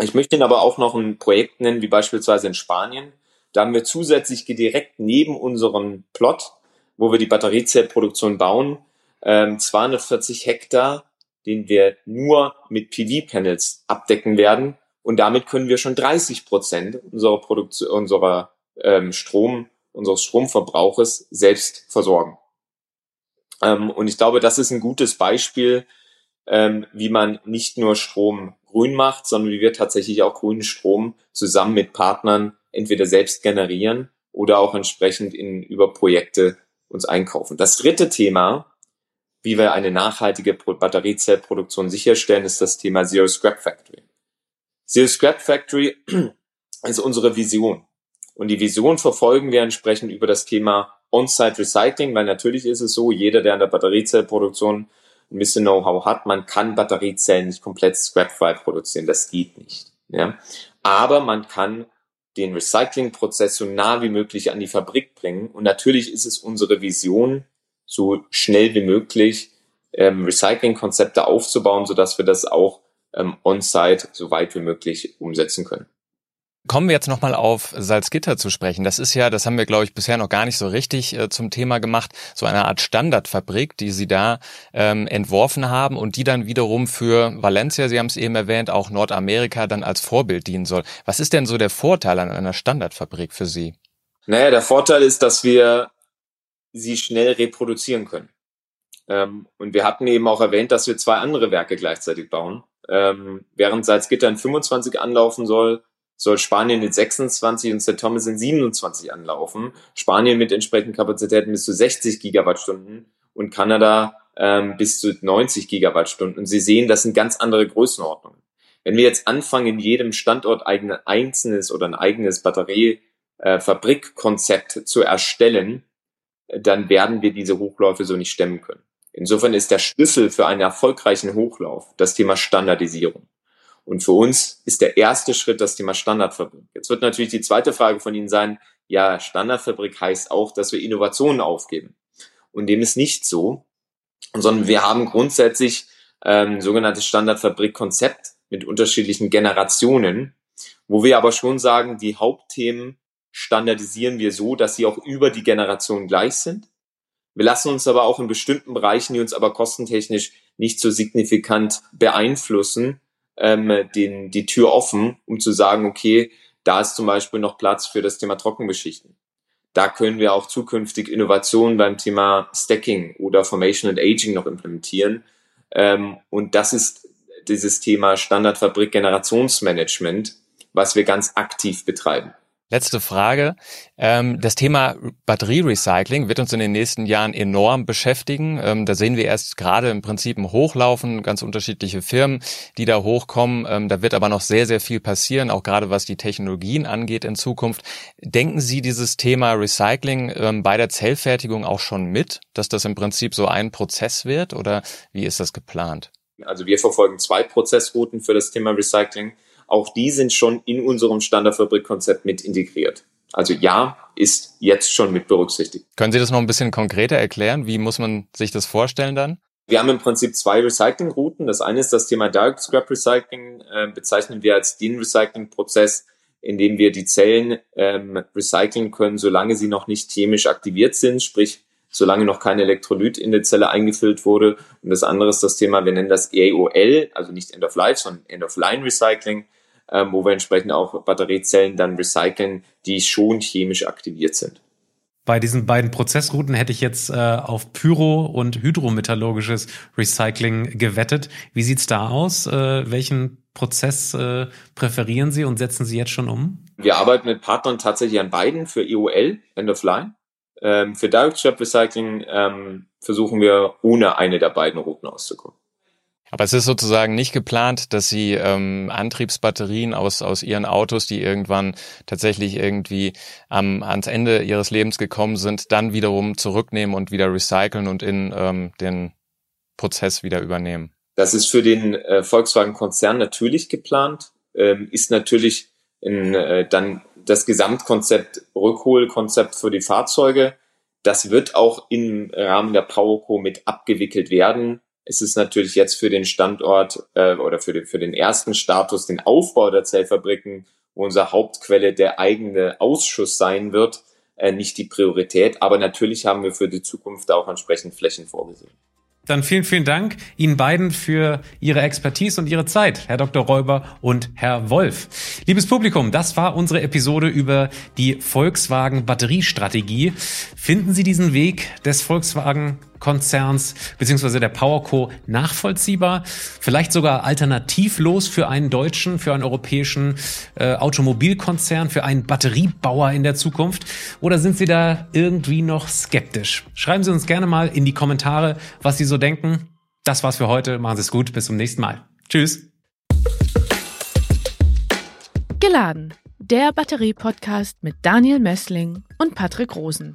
Ich möchte Ihnen aber auch noch ein Projekt nennen, wie beispielsweise in Spanien. Da haben wir zusätzlich direkt neben unserem Plot wo wir die Batteriezellproduktion bauen, ähm, 240 Hektar, den wir nur mit PV-Panels abdecken werden. Und damit können wir schon 30 Prozent unserer Produktion, unserer ähm, Strom, unseres Stromverbrauches selbst versorgen. Ähm, und ich glaube, das ist ein gutes Beispiel, ähm, wie man nicht nur Strom grün macht, sondern wie wir tatsächlich auch grünen Strom zusammen mit Partnern entweder selbst generieren oder auch entsprechend in, über Projekte uns einkaufen. Das dritte Thema, wie wir eine nachhaltige Batteriezellproduktion sicherstellen, ist das Thema Zero Scrap Factory. Zero Scrap Factory ist unsere Vision. Und die Vision verfolgen wir entsprechend über das Thema On-Site Recycling, weil natürlich ist es so, jeder, der an der Batteriezellproduktion ein bisschen Know-how hat, man kann Batteriezellen nicht komplett scrap-frei produzieren. Das geht nicht. Ja? Aber man kann den Recyclingprozess so nah wie möglich an die Fabrik bringen. Und natürlich ist es unsere Vision, so schnell wie möglich ähm, Recyclingkonzepte aufzubauen, sodass wir das auch ähm, on-site so weit wie möglich umsetzen können. Kommen wir jetzt nochmal auf Salzgitter zu sprechen. Das ist ja, das haben wir, glaube ich, bisher noch gar nicht so richtig äh, zum Thema gemacht, so eine Art Standardfabrik, die Sie da ähm, entworfen haben und die dann wiederum für Valencia, Sie haben es eben erwähnt, auch Nordamerika dann als Vorbild dienen soll. Was ist denn so der Vorteil an einer Standardfabrik für Sie? Naja, der Vorteil ist, dass wir sie schnell reproduzieren können. Ähm, und wir hatten eben auch erwähnt, dass wir zwei andere Werke gleichzeitig bauen. Ähm, während Salzgitter in 25 anlaufen soll, soll Spanien mit 26 und St. Thomas in 27 anlaufen. Spanien mit entsprechenden Kapazitäten bis zu 60 Gigawattstunden und Kanada ähm, bis zu 90 Gigawattstunden. Und Sie sehen, das sind ganz andere Größenordnungen. Wenn wir jetzt anfangen, in jedem Standort ein einzelnes oder ein eigenes Batteriefabrikkonzept äh, zu erstellen, dann werden wir diese Hochläufe so nicht stemmen können. Insofern ist der Schlüssel für einen erfolgreichen Hochlauf das Thema Standardisierung. Und für uns ist der erste Schritt das Thema Standardfabrik. Jetzt wird natürlich die zweite Frage von Ihnen sein, ja, Standardfabrik heißt auch, dass wir Innovationen aufgeben. Und dem ist nicht so, sondern wir haben grundsätzlich ähm, sogenanntes Standardfabrik-Konzept mit unterschiedlichen Generationen, wo wir aber schon sagen, die Hauptthemen standardisieren wir so, dass sie auch über die Generation gleich sind. Wir lassen uns aber auch in bestimmten Bereichen, die uns aber kostentechnisch nicht so signifikant beeinflussen, ähm, den, die Tür offen, um zu sagen, okay, da ist zum Beispiel noch Platz für das Thema Trockenbeschichten. Da können wir auch zukünftig Innovationen beim Thema Stacking oder Formation and Aging noch implementieren. Ähm, und das ist dieses Thema Standardfabrik Generationsmanagement, was wir ganz aktiv betreiben. Letzte Frage. Ähm, das Thema Batterierecycling wird uns in den nächsten Jahren enorm beschäftigen. Ähm, da sehen wir erst gerade im Prinzip ein Hochlaufen, ganz unterschiedliche Firmen, die da hochkommen. Ähm, da wird aber noch sehr, sehr viel passieren, auch gerade was die Technologien angeht in Zukunft. Denken Sie dieses Thema Recycling bei der Zellfertigung auch schon mit, dass das im Prinzip so ein Prozess wird oder wie ist das geplant? Also wir verfolgen zwei Prozessrouten für das Thema Recycling. Auch die sind schon in unserem Standardfabrikkonzept mit integriert. Also ja, ist jetzt schon mit berücksichtigt. Können Sie das noch ein bisschen konkreter erklären? Wie muss man sich das vorstellen dann? Wir haben im Prinzip zwei Recyclingrouten. Das eine ist das Thema Direct Scrap Recycling, äh, bezeichnen wir als den Recycling-Prozess, in dem wir die Zellen ähm, recyceln können, solange sie noch nicht chemisch aktiviert sind, sprich solange noch kein Elektrolyt in der Zelle eingefüllt wurde. Und das andere ist das Thema, wir nennen das EOL, also nicht End of Life, sondern End of Line Recycling ähm, wo wir entsprechend auch Batteriezellen dann recyceln, die schon chemisch aktiviert sind. Bei diesen beiden Prozessrouten hätte ich jetzt äh, auf Pyro- und hydrometallurgisches Recycling gewettet. Wie sieht's da aus? Äh, welchen Prozess äh, präferieren Sie und setzen Sie jetzt schon um? Wir arbeiten mit Partnern tatsächlich an beiden für EOL, End of Line. Ähm, für Direct Scrap Recycling ähm, versuchen wir ohne eine der beiden Routen auszukommen. Aber es ist sozusagen nicht geplant, dass sie ähm, Antriebsbatterien aus, aus ihren Autos, die irgendwann tatsächlich irgendwie am, ans Ende ihres Lebens gekommen sind, dann wiederum zurücknehmen und wieder recyceln und in ähm, den Prozess wieder übernehmen. Das ist für den äh, Volkswagen-Konzern natürlich geplant, ähm, ist natürlich in, äh, dann das Gesamtkonzept, Rückholkonzept für die Fahrzeuge. Das wird auch im Rahmen der PowerCo mit abgewickelt werden es ist natürlich jetzt für den Standort äh, oder für den, für den ersten Status, den Aufbau der Zellfabriken, wo unsere Hauptquelle der eigene Ausschuss sein wird, äh, nicht die Priorität. Aber natürlich haben wir für die Zukunft auch entsprechend Flächen vorgesehen. Dann vielen, vielen Dank Ihnen beiden für Ihre Expertise und Ihre Zeit, Herr Dr. Räuber und Herr Wolf. Liebes Publikum, das war unsere Episode über die Volkswagen Batteriestrategie. Finden Sie diesen Weg des Volkswagen Konzerns beziehungsweise der PowerCo nachvollziehbar, vielleicht sogar alternativlos für einen deutschen, für einen europäischen äh, Automobilkonzern, für einen Batteriebauer in der Zukunft? Oder sind Sie da irgendwie noch skeptisch? Schreiben Sie uns gerne mal in die Kommentare, was Sie so denken. Das war's für heute. Machen Sie es gut. Bis zum nächsten Mal. Tschüss. Geladen. Der Batterie-Podcast mit Daniel Messling und Patrick Rosen.